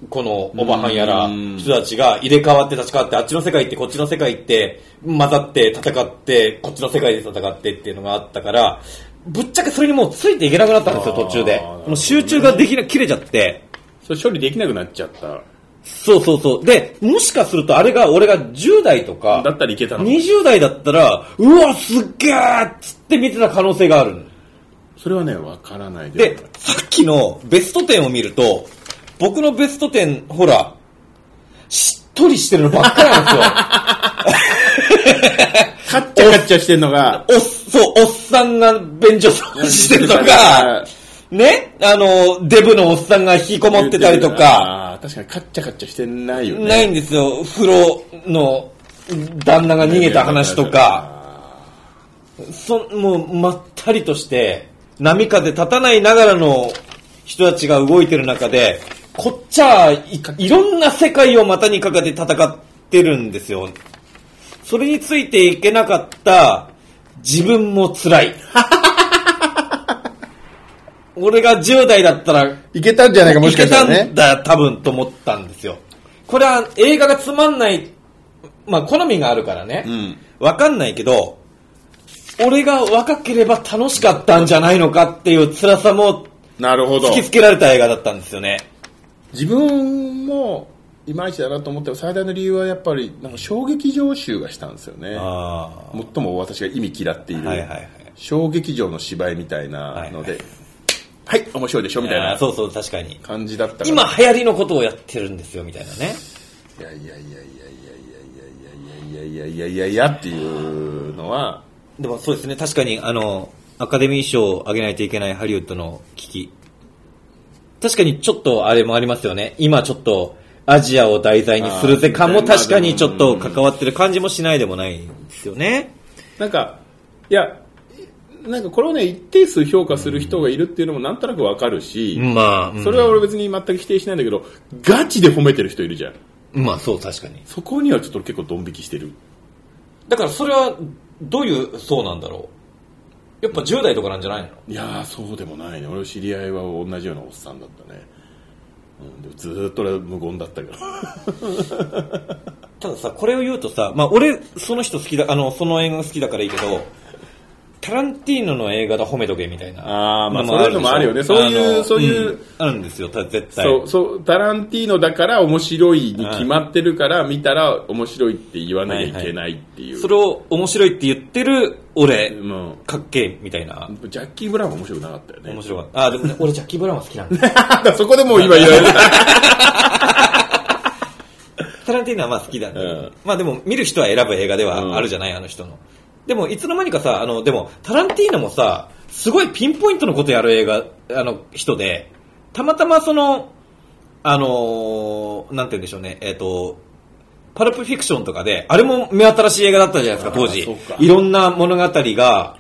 このオバハンやらうん人たちが入れ替わって立ち替わって、あっちの世界行ってこっちの世界行って、混ざって戦って、こっちの世界で戦ってっていうのがあったから、ぶっちゃけそれにもうついていけなくなったんですよ、途中で。もう集中ができな、切れちゃって。それ処理できなくなっちゃった。そうそうそう。で、もしかするとあれが俺が10代とか、だったらいけたの。20代だったら、うわ、すっげーっつって見てた可能性がある。それはね、わからないでで、さっきのベスト10を見ると、僕のベスト10、ほら、しっとりしてるのばっかりなんですよ。カッチャカッチャしてんのが、おっ、そう、おっさんが便所掃除してるとか、ね、あの、デブのおっさんが引きこもってたりとか、あー確かにカッチャカッチャしてないよね。ないんですよ。風呂の旦那が逃げた話とか、そもうまったりとして、波風立たないながらの人たちが動いてる中で、こっちはいいろんな世界を股にかけて戦ってるんですよ。それについていけなかった自分も辛い。*laughs* 俺が10代だったらいけたんじゃないか、もしかしたらいけたねん。だ、多分と思ったんですよ。これは映画がつまんない、まあ好みがあるからねう。ん。わかんないけど、俺が若ければ楽しかったんじゃないのかっていう辛さもなるほど突。きつけられた映画だったんですよね。自分も、いまいちだなと思って最大の理由はやっぱり、なんか衝撃場集がしたんですよね。あ最も私が意味嫌っている、はいはいはい小劇場の芝居みたいなので、はい、面白いでしょみたいなそうそう、確かに。感じだった。今流行りのことをやってるんですよ、みたいなね。いやいやいやいやいやいやいやいやいやいやいやいやっていうのは、でもそうですね、確かに、あの、アカデミー賞をあげないといけないハリウッドの危機。確かにちょっとあれもありますよね。今ちょっとアジアを題材にするぜ感も確かにちょっと関わってる感じもしないでもないんですよね。なんか、いや、なんかこれをね、一定数評価する人がいるっていうのもなんとなくわかるし、まあ、うんそれは俺別に全く否定しないんだけど、ガチで褒めてる人いるじゃん。まあそう、確かに。そこにはちょっと結構ドン引きしてる。だからそれはどういう層なんだろう？やっぱ10代とかなんじゃないの？いやー、そうでもないね。俺の知り合いは同じようなおっさんだったね。うん、でもずーっと俺は無言だったけど。*laughs* たださ、これを言うとさ、まあ俺、その人好きだ、あの、その映画が好きだからいいけど、タランティーノの映画だ褒めとけみたいな。あーまあのそういうのもあるよねそういうそういうんあるんですよ、た絶対。そう、そう、タランティーノだから面白いに決まってるから、見たら面白いって言わなきゃいけないっていう。それを面白いって言ってる俺、もかっけえみたいな。う、ジャッキー・ブラウンは面白くなかったよね。面白かった。あ、でもね、*laughs* 俺ジャッキー・ブラウンは好きなんだ。*laughs* そこでもう今言われる。*laughs* タランティーノはまあ好きだね、うんまあでも見る人は選ぶ映画ではあるじゃない、あの人の。でもいつの間にかさ、あの、でもタランティーノもさ、すごいピンポイントのことやる映画、あの人で、たまたまその、あのーなんて言うんでしょうね、えっ、と、パルプフィクションとかで、あれも目新しい映画だったじゃないですか、当時。いろんな物語が、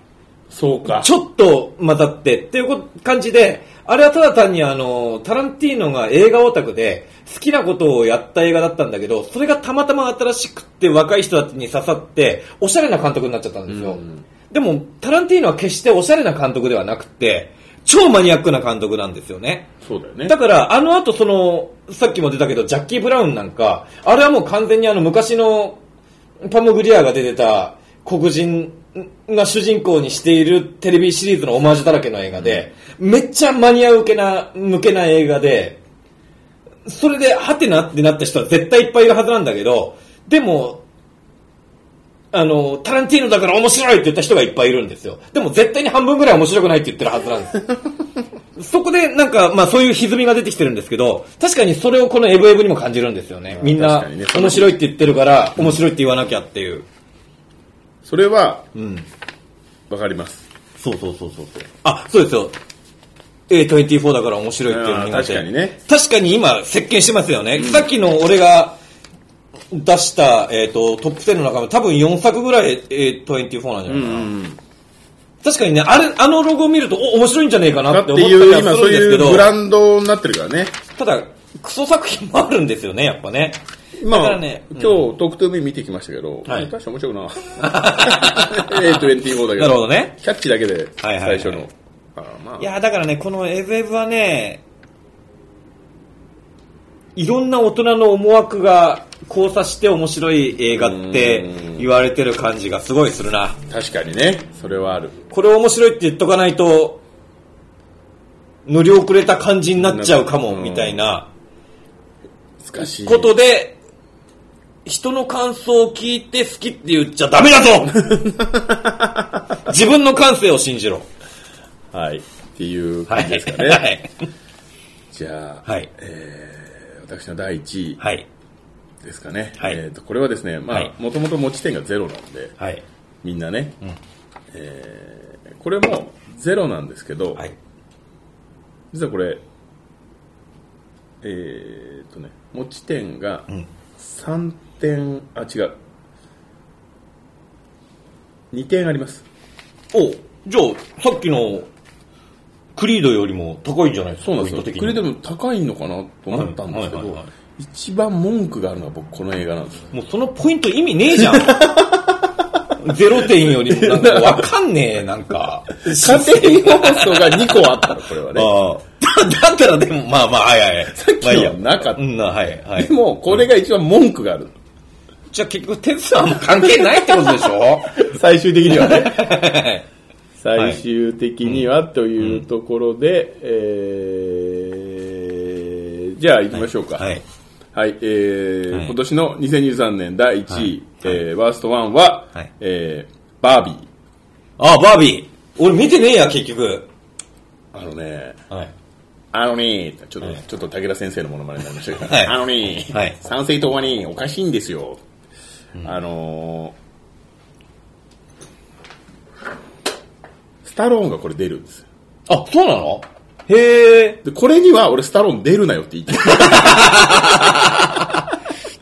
そうか。ちょっと混ざってっていうこ感じで、あれはただ単にあの、タランティーノが映画オタクで好きなことをやった映画だったんだけど、それがたまたま新しくって若い人たちに刺さって、おしゃれな監督になっちゃったんですよ。うんでも、タランティーノは決しておしゃれな監督ではなくて、超マニアックな監督なんですよね。そうだよね。だから、あの後その、さっきも出たけど、ジャッキー・ブラウンなんか、あれはもう完全にあの昔のパムグリアが出てた黒人が主人公にしているテレビシリーズのオマージュだらけの映画で、めっちゃマニア向けな、向けな映画で、それで、ハテナってなった人は絶対いっぱいいるはずなんだけど、でも、あの、タランティーノだから面白いって言った人がいっぱいいるんですよ。でも絶対に半分ぐらい面白くないって言ってるはずなんです。*laughs* そこでなんか、まあそういう歪みが出てきてるんですけど、確かにそれをこのエブエブにも感じるんですよね。みんな面白いって言ってるから、面白いって言わなきゃっていう。それは、うん。わかります。そうそうそうそうそう。あ、そうですよ。A24 だから面白いっていうの確かにね。確かに今、席巻してますよね。さっきの俺が出した、えっ、と、トップ10の中の多分4作ぐらい A24 なんじゃないかな。確かにね、あれ、あのロゴを見ると、お、面白いんじゃねえかなだって思ったりはするんですけどいうブ、ランドになってるからね。ただ、クソ作品もあるんですよね、やっぱね。まあ、だからね今日、トークトゥーミー見てきましたけど、はい大して面白くな。*laughs* A24 だけど。なるほどね。キャッチだけで、最初の。あまあいや、だからね、このエブエブはね、いろんな大人の思惑が交差して面白い映画って言われてる感じがすごいするな。確かにね、それはある。これ面白いって言っとかないと、乗り遅れた感じになっちゃうかも、うんみたいな難しい。ことで、人の感想を聞いて好きって言っちゃダメだぞ *laughs* 自分の感性を信じろ。はい。っていうはい。感じですかね。はい。じゃあ、はい。私の第1位はい。ですかね。はいえーとこれはですね、まはいあ、もともと持ち点がゼロなんで、はい。みんなね、えーこれもゼロなんですけど、はい。実はこれ、えーとね、持ち点がん3点、あ、違う。2点あります。おじゃあ、さっきのクリードよりも高いんじゃないですか？そうなんですよ。ポイント的にこれでも高いのかなと思ったんですけどはいはいはいはい、一番文句があるのは僕この映画なんですよ。もうそのポイント意味ねえじゃん。*laughs* ゼロ点よりもなんかわかんねえ、なんか。家庭要素が2個あったの、これはね。だ *laughs* だったらでも、まあまあ、はいはいはい。さっきのはなかったうん、はいはいで。も、これが一番文句がある。じゃあ結局点数はあんま関係ないってことでしょ？*laughs* 最終的にはね。*laughs* 最終的にはというところで、えー、じゃあ行きましょうか。はい。はい、えーはい今年の2023年第1位、はいえーワースト1は、はいえーバービー。あ、バービー。俺見てねえや、結局。あのね、はい。あのね、ちょっと、はいちょっと武田先生のものまねになりましたけど、はいあのね、はい参政党はね、おかしいんですよ。あのースタローンがこれ出るんですよ。あ、そうなの？へえ。で、これには俺スタローン出るなよって言って *laughs*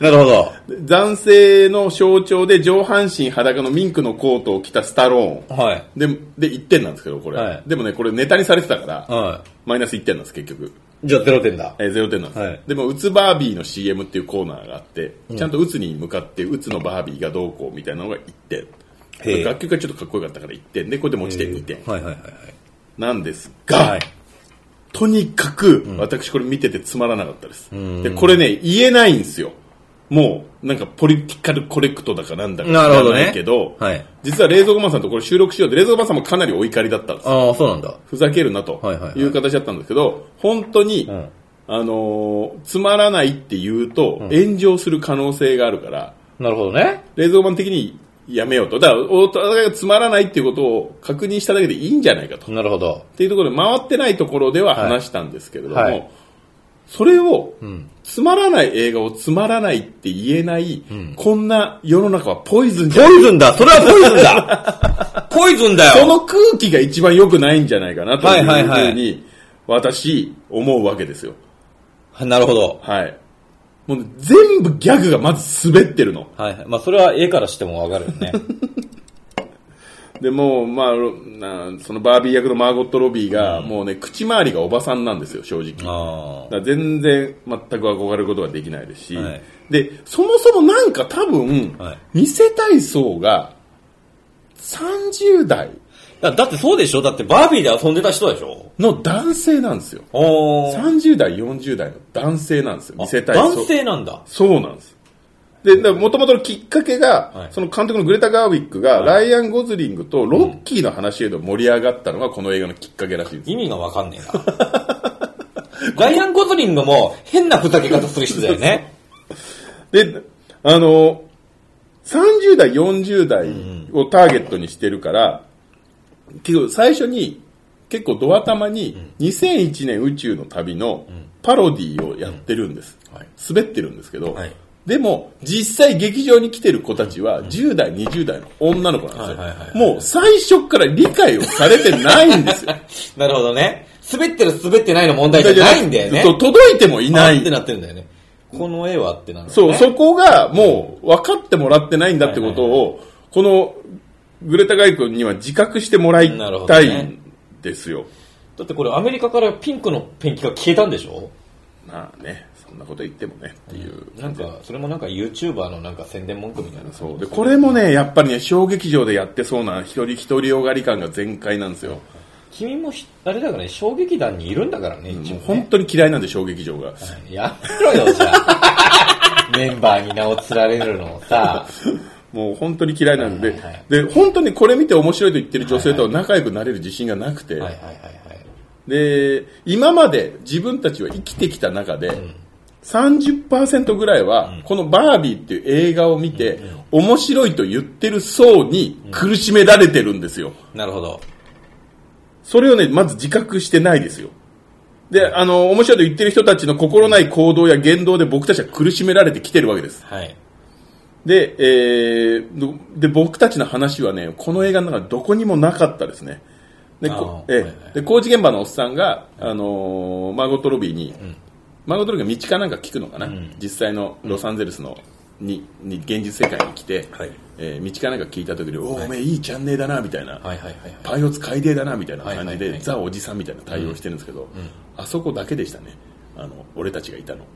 なるほど。男性の象徴で上半身裸のミンクのコートを着たスタローン。はい。で、で、1点なんですけど、これ。はいでもね、これネタにされてたから、はマイナス1点なんです、結局。い。じゃあ0点だ。えー、0点なんです、はいでも、うつバービーの CM っていうコーナーがあって、ちゃんとうつに向かって、うつのバービーがどうこうみたいなのが1点。楽曲がちょっとかっこよかったから1点で、これで持ち点2点。はいはいはいなんですが、はい。はい。とにかく、私これ見ててつまらなかったです。で、これね、言えないんですよ。もうなんかポリティカルコレクトだかなんだかなるほどね知らないけど、はい。実は冷蔵庫マンさんとこれ収録しようって、冷蔵庫マンさんもかなりお怒りだったんです。ああ、そうなんだ。ふざけるなとはいはいはいいう形だったんですけど、本当に、んあのーつまらないって言うと、炎上する可能性があるから、なるほどね。冷蔵庫マン的にやめようと。だから、お互いがつまらないっていうことを確認しただけでいいんじゃないかと。なるほど。っていうところで回ってないところでは話したんですけれども、はいはいそれを、んつまらない映画をつまらないって言えない、こんな世の中はポイズンじポゃイズンだそれはポイズンだ *laughs* ポイズンだよその空気が一番良くないんじゃないかなというはいはいはいふうに、私、思うわけですよ。なるほど。はい。もうね全部ギャグがまず滑ってるの。はいはい。まあ、それは絵からしてもわかるよね。*laughs* でもう、まあ、なそのバービー役のマーゴット・ロビーが、もうね、口周りがおばさんなんですよ、正直。あだ全然全く憧れることができないですし、はい。でそもそもなんか多分、はい。見せたい層が30代あ。だだってそうでしょ？だってバービーで遊んでた人でしょ？の男性なんですよ。おー。30代40代の男性なんですよ。見せたい層男性なんだ。そうなんですでもともとのきっかけが、はい。その監督のグレタ・ガーウィックが、ライアン・ゴズリングとロッキーの話へと盛り上がったのがこの映画のきっかけらしいんです意味がわかんねえな。*laughs* ライアン・ゴズリングも変なふざけ方する人だよね。*laughs* で、あの、30代、40代をターゲットにしてるから、結構最初に結構ドア玉に2001年宇宙の旅のパロディーをやってるんです。はい。滑ってるんですけど、はいでも実際劇場に来てる子たちは10代、20代の女の子なんですよ。もう最初から理解をされてないんですよ。*laughs* なるほどね。滑ってる滑ってないの問題じゃないんだよね。届いてもいないあって。なってるんだよね。この絵はってなる、ね。そう、そこがもう分かってもらってないんだってことを、このグレタ・ガイ君には自覚してもらいたいんですよ。だってこれアメリカからピンクのペンキが消えたんでしょ？まあね、そんなこと言ってもねっていう。なんか、それもなんか YouTuber のなんか宣伝文句みたいな。そうでこれもね、やっぱりね、小劇場でやってそうな一人一人よがり感が全開なんですよ。君もひあれだからね、小劇団にいるんだからね、一応、もうね。本当に嫌いなんで、小劇場が。やめろよ、じゃあ。メンバーに名を連ねるのをさ。もう本当に嫌いなんで、はいはいはいで、本当にこれ見て面白いと言ってる女性とは仲良くなれる自信がなくて、はいはいはいはい。で、今まで自分たちは生きてきた中で、30%ぐらいは、このバービーっていう映画を見て、面白いと言ってる層に苦しめられてるんですよ。なるほど。それをね、まず自覚してないですよ。で、あの、面白いと言ってる人たちの心ない行動や言動で僕たちは苦しめられてきてるわけです。はい。で、えーどで、僕たちの話はね、この映画の中でどこにもなかったですね。で、こえあーはいはいで工事現場のおっさんが、あのーマーゴット・ロビーに、マーゴット・ロビーが道かなんか聞くのかな、実際のロサンゼルスのにに現実世界に来て、はい。えー道かなんか聞いた時に、おお、おめえいいチャンネルだな、みたいな。はいはいはいはい。パイオツ海底だなみたいな感じで、はいはいはいザ・おじさんみたいな対応してるんですけど、あそこだけでしたね。あの俺たちがいたの。*laughs*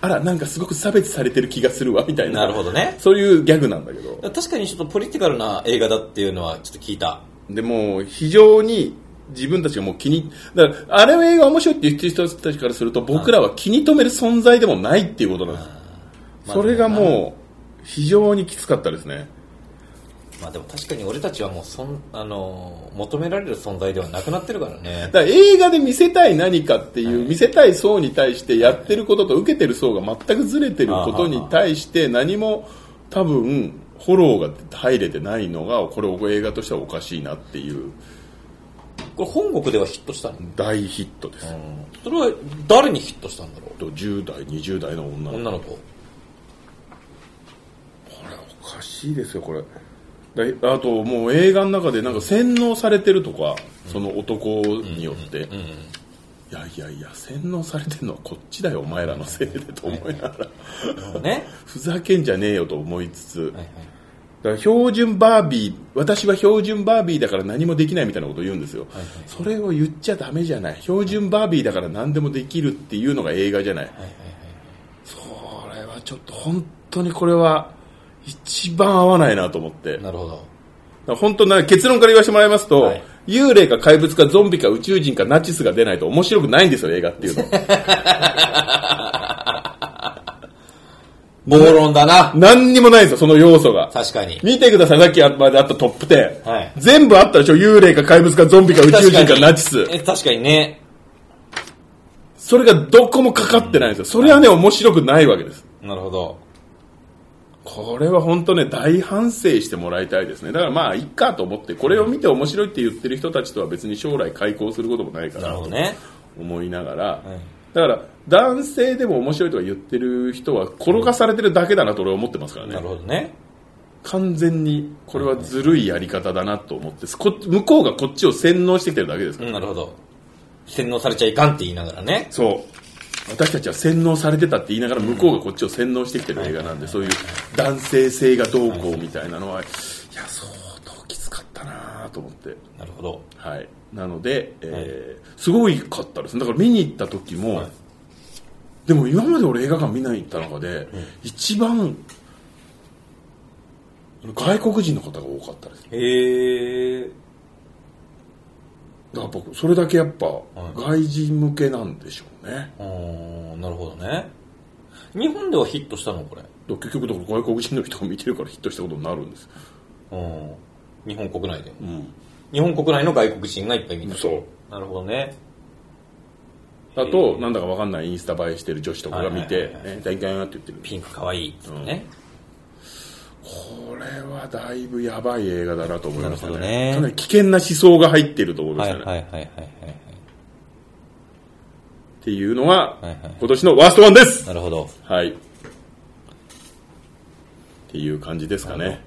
あらなんかすごく差別されてる気がするわみたいな。なるほどね。そういうギャグなんだけど。確かにちょっとポリティカルな映画だっていうのはちょっと聞いた。でも非常に自分たちがもう気にだからあれは映画面白いって言ってる人たちからすると僕らは気に留める存在でもないっていうことなんです。まあそれがもう非常にきつかったですね。まあでも確かに俺たちはもうそん、あのー求められる存在ではなくなってるからね。だから映画で見せたい何かっていう、見せたい層に対してやってることと受けてる層が全くずれてることに対して何も多分フォローが入れてないのがこれ映画としてはおかしいなっていうこれ本国ではヒットしたの？大ヒットです、それは誰にヒットしたんだろと10代20代の女の子。う女の子。これおかしいですよこれ。だあともう映画の中でなんか洗脳されてるとか、その男によって、いやいやいや洗脳されてるのはこっちだよお前らのせいでと思いながら、ね。*laughs* ふざけんじゃねえよと思いつつ、はいはい。だから標準バービー私は標準バービーだから何もできないみたいなことを言うんですよ、はいそれを言っちゃダメじゃない。標準バービーだから何でもできるっていうのが映画じゃない、はいはいはい。それはちょっと本当にこれは一番合わないなと思って。なるほど。ら本当な結論から言わせてもらいますと、はい。幽霊か怪物かゾンビか宇宙人かナチスが出ないと面白くないんですよ映画っていうの *laughs* 暴論だな。何にもないんですよ、その要素が。確かに。見てください、さっきまであったトップ10。はい全部あったでしょ幽霊か怪物かゾンビか宇宙人かにナチス。え確かにね。それがどこもかかってないんですよ。それはね、面白くないわけです。なるほど。これは本当ね、大反省してもらいたいですね。だからまあ、いっかと思って、これを見て面白いって言ってる人たちとは別に将来開口することもないかならとるほどね。思いながら、はいだから、男性でも面白いとか言ってる人は転がされてるだけだなと俺は思ってますからね。なるほどね。完全にこれはずるいやり方だなと思って、こ向こうがこっちを洗脳してきてるだけですから、うん、なるほど。洗脳されちゃいかんって言いながらね。そう私たちは洗脳されてたって言いながら向こうがこっちを洗脳してきてる映画なんで、そういう男性性がどうこうみたいなのは、いや相当きつかったなと思ってなるほど。はいなので、えーすごいかったですだから見に行った時も、はいでも今まで俺映画館見に行った中で、一番外国人の方が多かったですへえ。だから僕それだけやっぱい外人向けなんでしょうね、うーん、なるほどね。日本ではヒットしたのこれ。結局だから外国人の人が見てるからヒットしたことになるんです、うん。日本国内で。うん、日本国内の外国人がいっぱい見た。そう。なるほどね。だとなんだかわかんないインスタ映えしてる女子とかが見てはいはいはい「え大体って言ってる。ピンクかわいいっつってね。これはだいぶやばい映画だなと思いましたね。ね。かなり危険な思想が入っていると思いまはいしたね、はいはいはいはい。ってい。うのが、いはい。今年のワーストワンです。なるほど。はい。っていう感じですかね。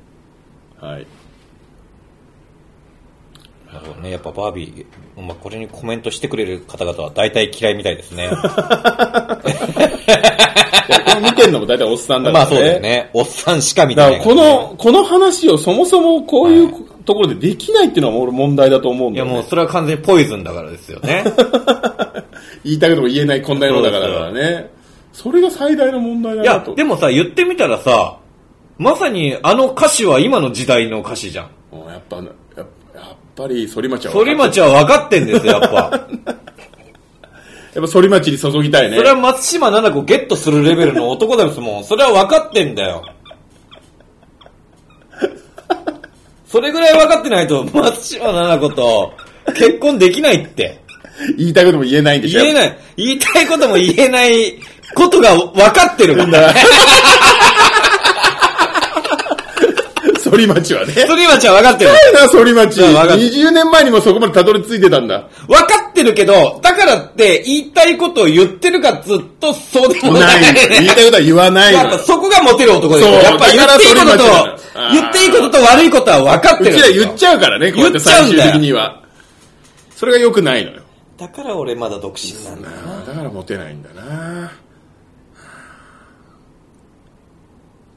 はいなるほどね。やっぱバービー、まあ、これにコメントしてくれる方々は大体嫌いみたいですね。これ見てんのも大体おっさんだからねまあそうだよね。おっさんしか見てだからないからね、この、この話をそもそもこういうところでできないっていうのは俺問題だと思うんいやだよ、ね。もうそれは完全にポイズンだからですよね。*laughs* 言いたいことも言えないこんな世の中だからね。それが最大の問題だいやでもさ、言ってみたらさ、まさにあの歌詞は今の時代の歌詞じゃん。もうやっぱ、ぱり反町は。反町は分かってんですよ、やっぱ。やっぱ反町に注ぎたいね。それは松島奈々子ゲットするレベルの男ですもん。それは分かってんだよ。それぐらい分かってないと、松島奈々子と結婚できないって。言いたいことも言えないんでしょ。い。言えない。言いたいことも言えないことが分かってるから。*laughs* 反町はね。反町は分かってる。な、反町。20年前にもそこまでたどり着いてたんだ。分かってるけど、だからって言いたいことを言ってるかずっとそうでもな。い。言いたいことは言わないやっぱ。そこがモテる男ですよ。やっぱ言っていいことと、言っていいことと悪いことは分かってるんですよ。ちら言っちゃうからね、こうやって最終的には。それが良くないのよ。だから俺まだ独身なんだな。だからモテないんだなっ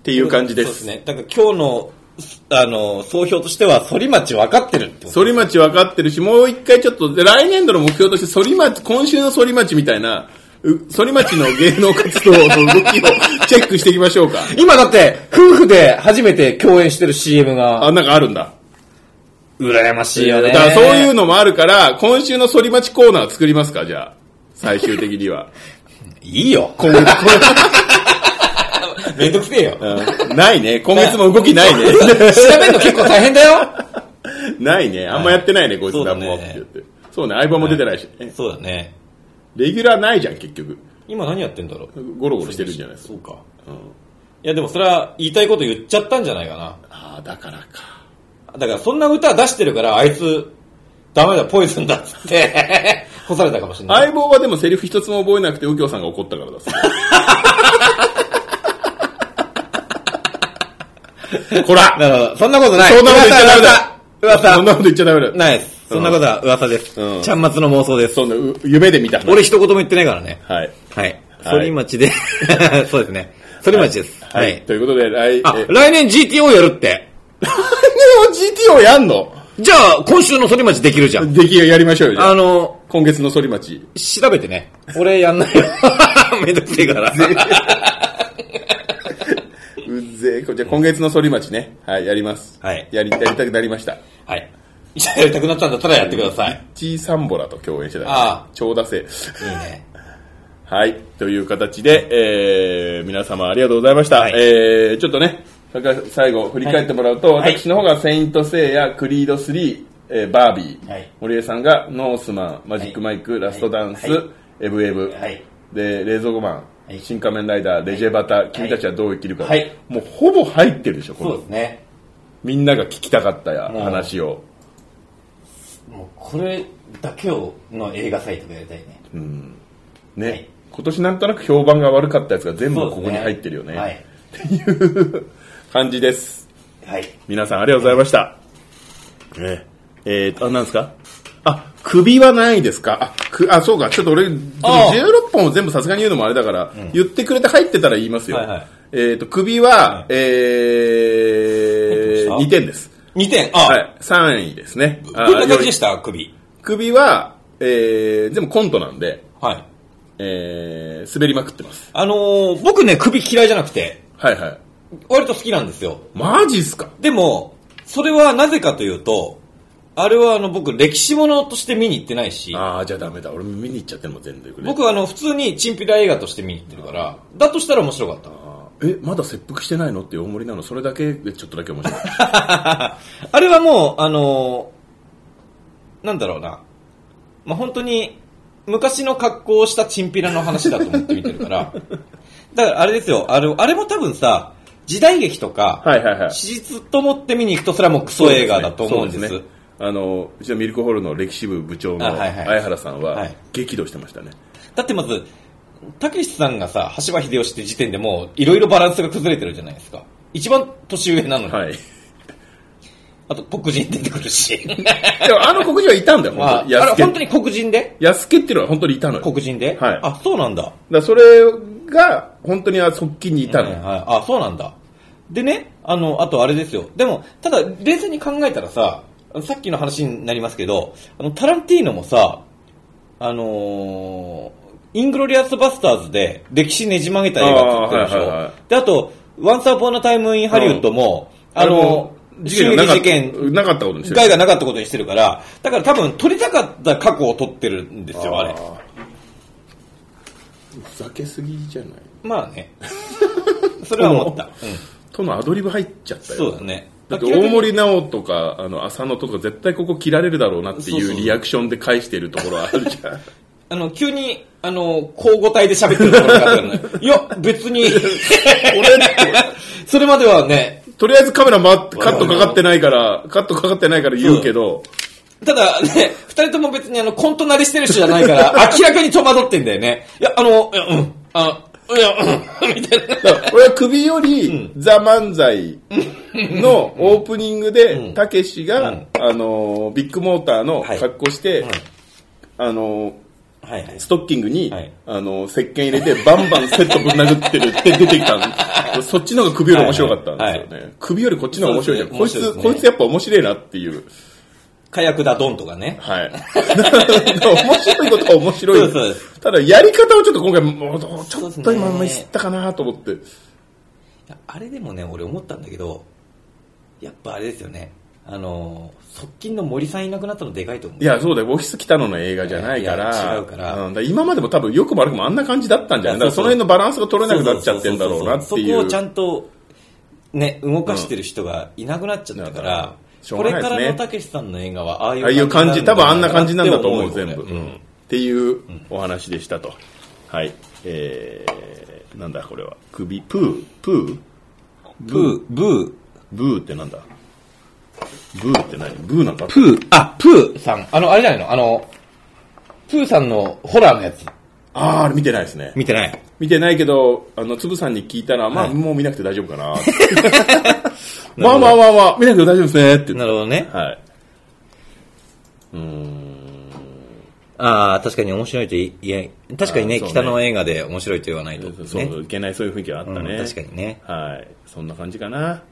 ていう感じです。そうですね。だから今日の、あの、総評としては、反町分かってるってこと。反町分かってるし、もう一回ちょっと、で来年度の目標として、反町、今週の反町みたいな、う反町の芸能活動の動きを *laughs* チェックしていきましょうか。今だって、夫婦で初めて共演してる CM が、あ、なんかあるんだ。羨ましいよね。だからそういうのもあるから、今週の反町コーナー作りますか、じゃあ。最終的には。*laughs* いいよ。今月、めんどくせえよ。うんないね。今月も動きないね。*laughs* 調べるの結構大変だよ。*laughs* ないね。あんまやってないね、こいつそうだねって言って。そうね、相棒も出てないしね。そうだね。レギュラーないじゃん、結局。今何やってんだろう？ゴロゴロしてるんじゃない？ですか。そうか。うんいやでもそれは言いたいこと言っちゃったんじゃないかな。ああ、だからか。だからそんな歌出してるから、あいつ、ダメだ、ポイズンだっつって、*laughs* 干されたかもしれない。相棒はでもセリフ一つも覚えなくて、右京さんが怒ったからだす。こらなるほど。そんなことない。そんなこと言っちゃダメだ噂。そんなこと言っちゃダメだ。ないです。そんなことは噂です。うんちゃんまつの妄想です。そんな、う夢で見た話。俺一言も言ってないからね。はい。はい。はい反町で、*laughs* そうですね。反町です。は。はいい。ということで、来、あえ、来年 GTO やるって。来年も GTO やんの？じゃあ、今週の反町できるじゃん。出来がやりましょうよ、あの、今月の反町。調べてね。俺やんないよ。*laughs* めんどくせえから。*laughs* ぜ今月の反町ね。はい、やります。はいやり、やりたくなりました。はい。じゃあやりたくなったんだったらやってください。チーサンボラと共演してた。ああ超ダセ。いいね。*laughs* はい。という形で、えー、皆様ありがとうございました。はいえー、ちょっとね、最後振り返ってもらうと、はい私の方がセイントセイヤ、クリード3、えー、バービー、はい森江さんがノースマン、マジックマイク、ラストダンス、はいエブエブ、はいで、冷蔵庫マン、はい新仮面ライダー、レジェバタ、君たちはどう生きるか、はいもうほぼ入ってるでしょ、このそうですね。みんなが聞きたかったや話を。もうこれだけをの映画サイトがやりたいね。ね、はい今年なんとなく評判が悪かったやつが全部ここに入ってるよね。はい。っていう感じです。はい。皆さんありがとうございました。ねえーと、あ、なんですか？あ、首はないですか？あ、くあそうか、ちょっと俺、16本を全部さすがに言うのもあれだから、言ってくれて入ってたら言いますよ。はいはいえーと、首は、えー、入ってました？2点です。2点。あ、はい、3位ですね。あどんな感じでした？首。首は、えー、全部コントなんで、はい。えー、滑りまくってます。あのー、僕ね、首嫌いじゃなくて、はいはい。割と好きなんですよ。マジっすか？でも、それはなぜかというと、あれはあの僕歴史ものとして見に行ってないし、ああ、じゃあダメだ。俺見に行っちゃってるもん、全然。僕はあの普通にチンピラ映画として見に行ってるから、だとしたら面白かった。え、まだ切腹してないのっていう大盛りなの？それだけでちょっとだけ面白い。*laughs* あれはもう、あのーなんだろうな。まあ、本当に、昔の格好をしたチンピラの話だと思って見てるから。*laughs* だからあれですよ、あれ、あれも多分さ、時代劇とか、はいはいはい。史実と思って見に行くとそれはもうクソ映画だと思うんです。あの、うちのミルクホールの歴史部部長の相原さんははい激怒してましたね。だってまず、たけしさんがさ、橋場秀吉って時点でもう、いろいろバランスが崩れてるじゃないですか。一番年上なのに。はい。あと、黒人出てくるし。*laughs* でもあの黒人はいたんだよ、まあ、あ本当に。安家れ本当に黒人で？安家っていうのは本当にいたのよ。黒人で？はいあ、そうなんだ。だそれが本当に側近にいたのよ。はいはい、あ、そうなんだ。でね、あの、あとあれですよ。でも、ただ、冷静に考えたらさ、さっきの話になりますけど、あの、タランティーノもさ、あのーイングロリアスバスターズで歴史ねじ曲げた映画撮ってるでしょ。あーはいはいはいで、あと、ワンサーポーナタイムインハリウッドも、あの、事件がなかっ事件なかったことにしてる害がなかったことにしてるから、だから多分撮りたかった過去を撮ってるんですよ、あれ。ーふざけすぎじゃない？まあね。それは思った。*laughs* うん。とのアドリブ入っちゃったよ。そうだね。だって大森直とか、あの、浅野とか絶対ここ切られるだろうなっていうリアクションで返してるところあるじゃん。*laughs* あの、急に、あの、交互体で喋ってるところがあったよ。ね。*laughs* いや、別に、*laughs* それまではね、とりあえずカメラ回って、カットかかってないから、カットかかってないから言うけど、ただね、二人とも別にあの、コント慣れしてる人じゃないから、明らかに戸惑ってんだよね。いや、あの、いや、うん、あ、いや、うん、みたいな。俺は首より、ザ・漫才のオープニングで、たけしが、うんあの、ビッグモーターのはい格好して、はいあの。ストッキングに、はいあの、石鹸入れて、バンバンセットぶん殴ってるって出てきたの。そっちの方が首より面白かったんですよね。首よりこっちの方が面白いじゃん。こいつ、こいつやっぱ面白いなっていう。火薬だドンとかね。はい。*laughs* 面白いことは面白い。そうですただ、やり方をちょっと今回、もうちょっと今ミスったかなと思って。いやあれでもね、俺思ったんだけど、やっぱあれですよね。あの、側近の森さんいなくなったのでかいと思う。いや、そうだよ。オフィス北野の映画じゃないから。違うからんだ今までも多分良くも悪くもあんな感じだったんじゃないだからその辺のバランスが取れなくなっちゃってんだろうなっていう。そこをちゃんと、ね、動かしてる人がいなくなっちゃったからうこれからのたけしさんの映画はああいうああいう感じ、多分あんな感じなんだと思う、全部。ようんっていうお話でしたと。はい。えー、なんだこれは。首、プー、プー？ブー、ブー、ブーってなんだ？ブーって何？ブーなんかプー、あ、プーさん、あの、あれじゃないの？あの、プーさんのホラーのやつ、あー、あれ見てないですね。見てない見てないけど、あの、つぶさんに聞いたら、まあ、はいもう見なくて大丈夫かな。*laughs* まあまあまあまあ、見なくて大丈夫ですねって言ってなるほどね。はい。ああ、確かに面白いと言い、いや、確かにね、ね北の映画で面白いと言わないと、ね。そう、いけないそういう雰囲気はあったね。うん確かにね。はい。そんな感じかな。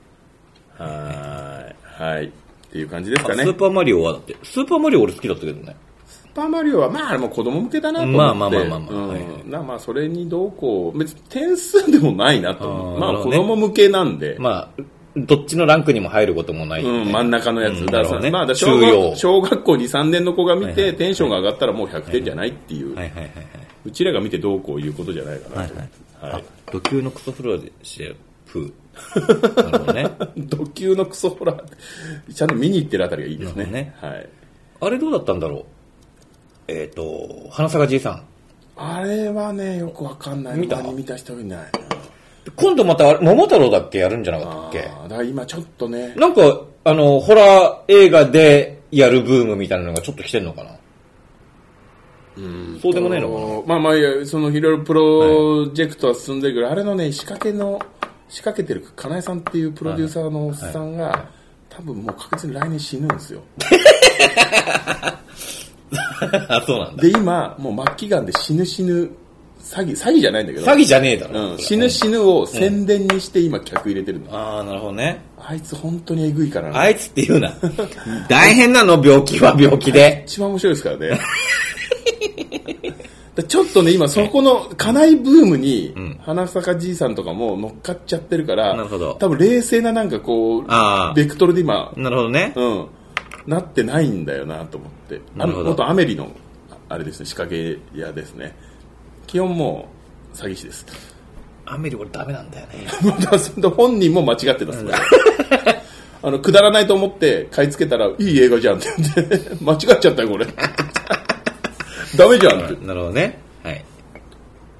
はい。はい。っていう感じですかね。あスーパーマリオはだって、スーパーマリオ俺好きだったけどね。スーパーマリオは、まあ、あれも子供向けだなと思って。まあまあまあまあまあうんはいなまあ、それにどうこう、別に点数でもないなと思う。まあ、子あーなるほどね供向けなんで。まあ、どっちのランクにも入ることもない、うん、真ん中のやつ。うんだからねまあ、小庸学小学校2、3年の子が見て、はいはいテンションが上がったらもう100点じゃないっていう。はいはいはいはい。うちらが見てどうこういうことじゃないかなと。はいはい。土級のクソフロアでして、プー。*laughs* なるほどね。ド級のクソホラー、ちゃんと見に行ってるあたりがいいですね。なるはい。あれどうだったんだろう？えっ、と、花坂じいさん。あれはね、よくわかんない。見た？見た人いない。今度また、桃太郎だっけやるんじゃなかったっけ？だから今ちょっとね、なんか、あの、ホラー映画でやるブームみたいなのがちょっと来てんのかな？うんそうでもねえのかな？まあまあそのいろいろプロジェクトは進んでるけど、あれのね、仕掛けの、仕掛けてる金井さんっていうプロデューサーのおっさんが、多分もう確実に来年死ぬんですよ。*laughs* あ、そうなんだ。で、今、もう末期がんで死ぬ死ぬ、詐欺、詐欺じゃないんだけど、詐欺じゃねえだろ。うん、死ぬ死ぬを宣伝にして今客入れてるの。ああ、なるほどね。あいつ本当にえぐいからな。あいつって言うな。大変なの、病気は病気で。一番面白いですからね。だちょっとね、今そこの、家内ブームに、花坂じいさんとかも乗っかっちゃってるから、なるほど多分冷静ななんかこうベクトルで今、なるほどね。うん、なってないんだよなと思って。なるほどあ元アメリの、あれですね、仕掛け屋ですね。基本もう、詐欺師です。アメリ俺ダメなんだよね。*laughs* 本人も間違ってたっすね。*laughs* あの、くだらないと思って買い付けたら、いい映画じゃんって言って、間違っちゃったよ、これ。ダメじゃんって。っなるほどね。はい。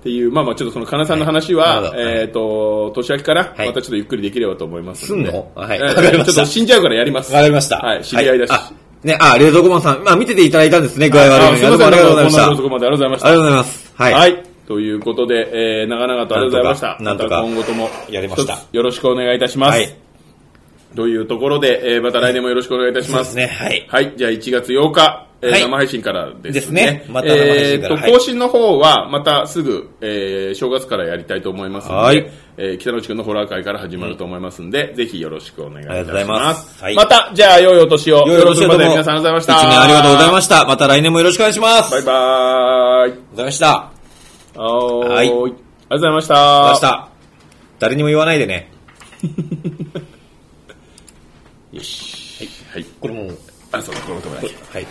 ていう、まあまあちょっとその、かなさんの話は、はいえっ、と、年明けから、はいまたちょっとゆっくりできればと思いますですんの？はい *laughs* ちょっと死んじゃうからやります。わかりました。はい、知り合いだし。はあ、ね、あ、冷蔵庫マンさん、まあ見てていただいたんですね、具合悪いのに。あすいません、ありがとうございました。ありがとうございました。ありがとうございます。はい。はい。ということで、えー、長々とありがとうございました。なんとかまた今後とも、やりましたよろしくお願いいたします。はいというところで、えー、また来年もよろしくお願いいたします。そうですね、はい。はい。じゃあ1月8日、えーはい生配信からですね。ですねまた生配信からえーと、はい更新の方は、またすぐ、えー、正月からやりたいと思いますので、はいえー、北野地区のホラー会から始まると思いますんで、ぜひよろしくお願いいたします。ありがとうございますはいまた、じゃあ、良いお年を。よいお年をどうも。よろしくお願い皆さんありがとうございました。一年ありがとうございました。また来年もよろしくお願いします。バイバーイ。ありがとうございました。ありがとうはーい。はいありがとうございました。ございました。誰にも言わないでね。*laughs* よし。はい。これもう、あ、そうだ、このところだけ。はい。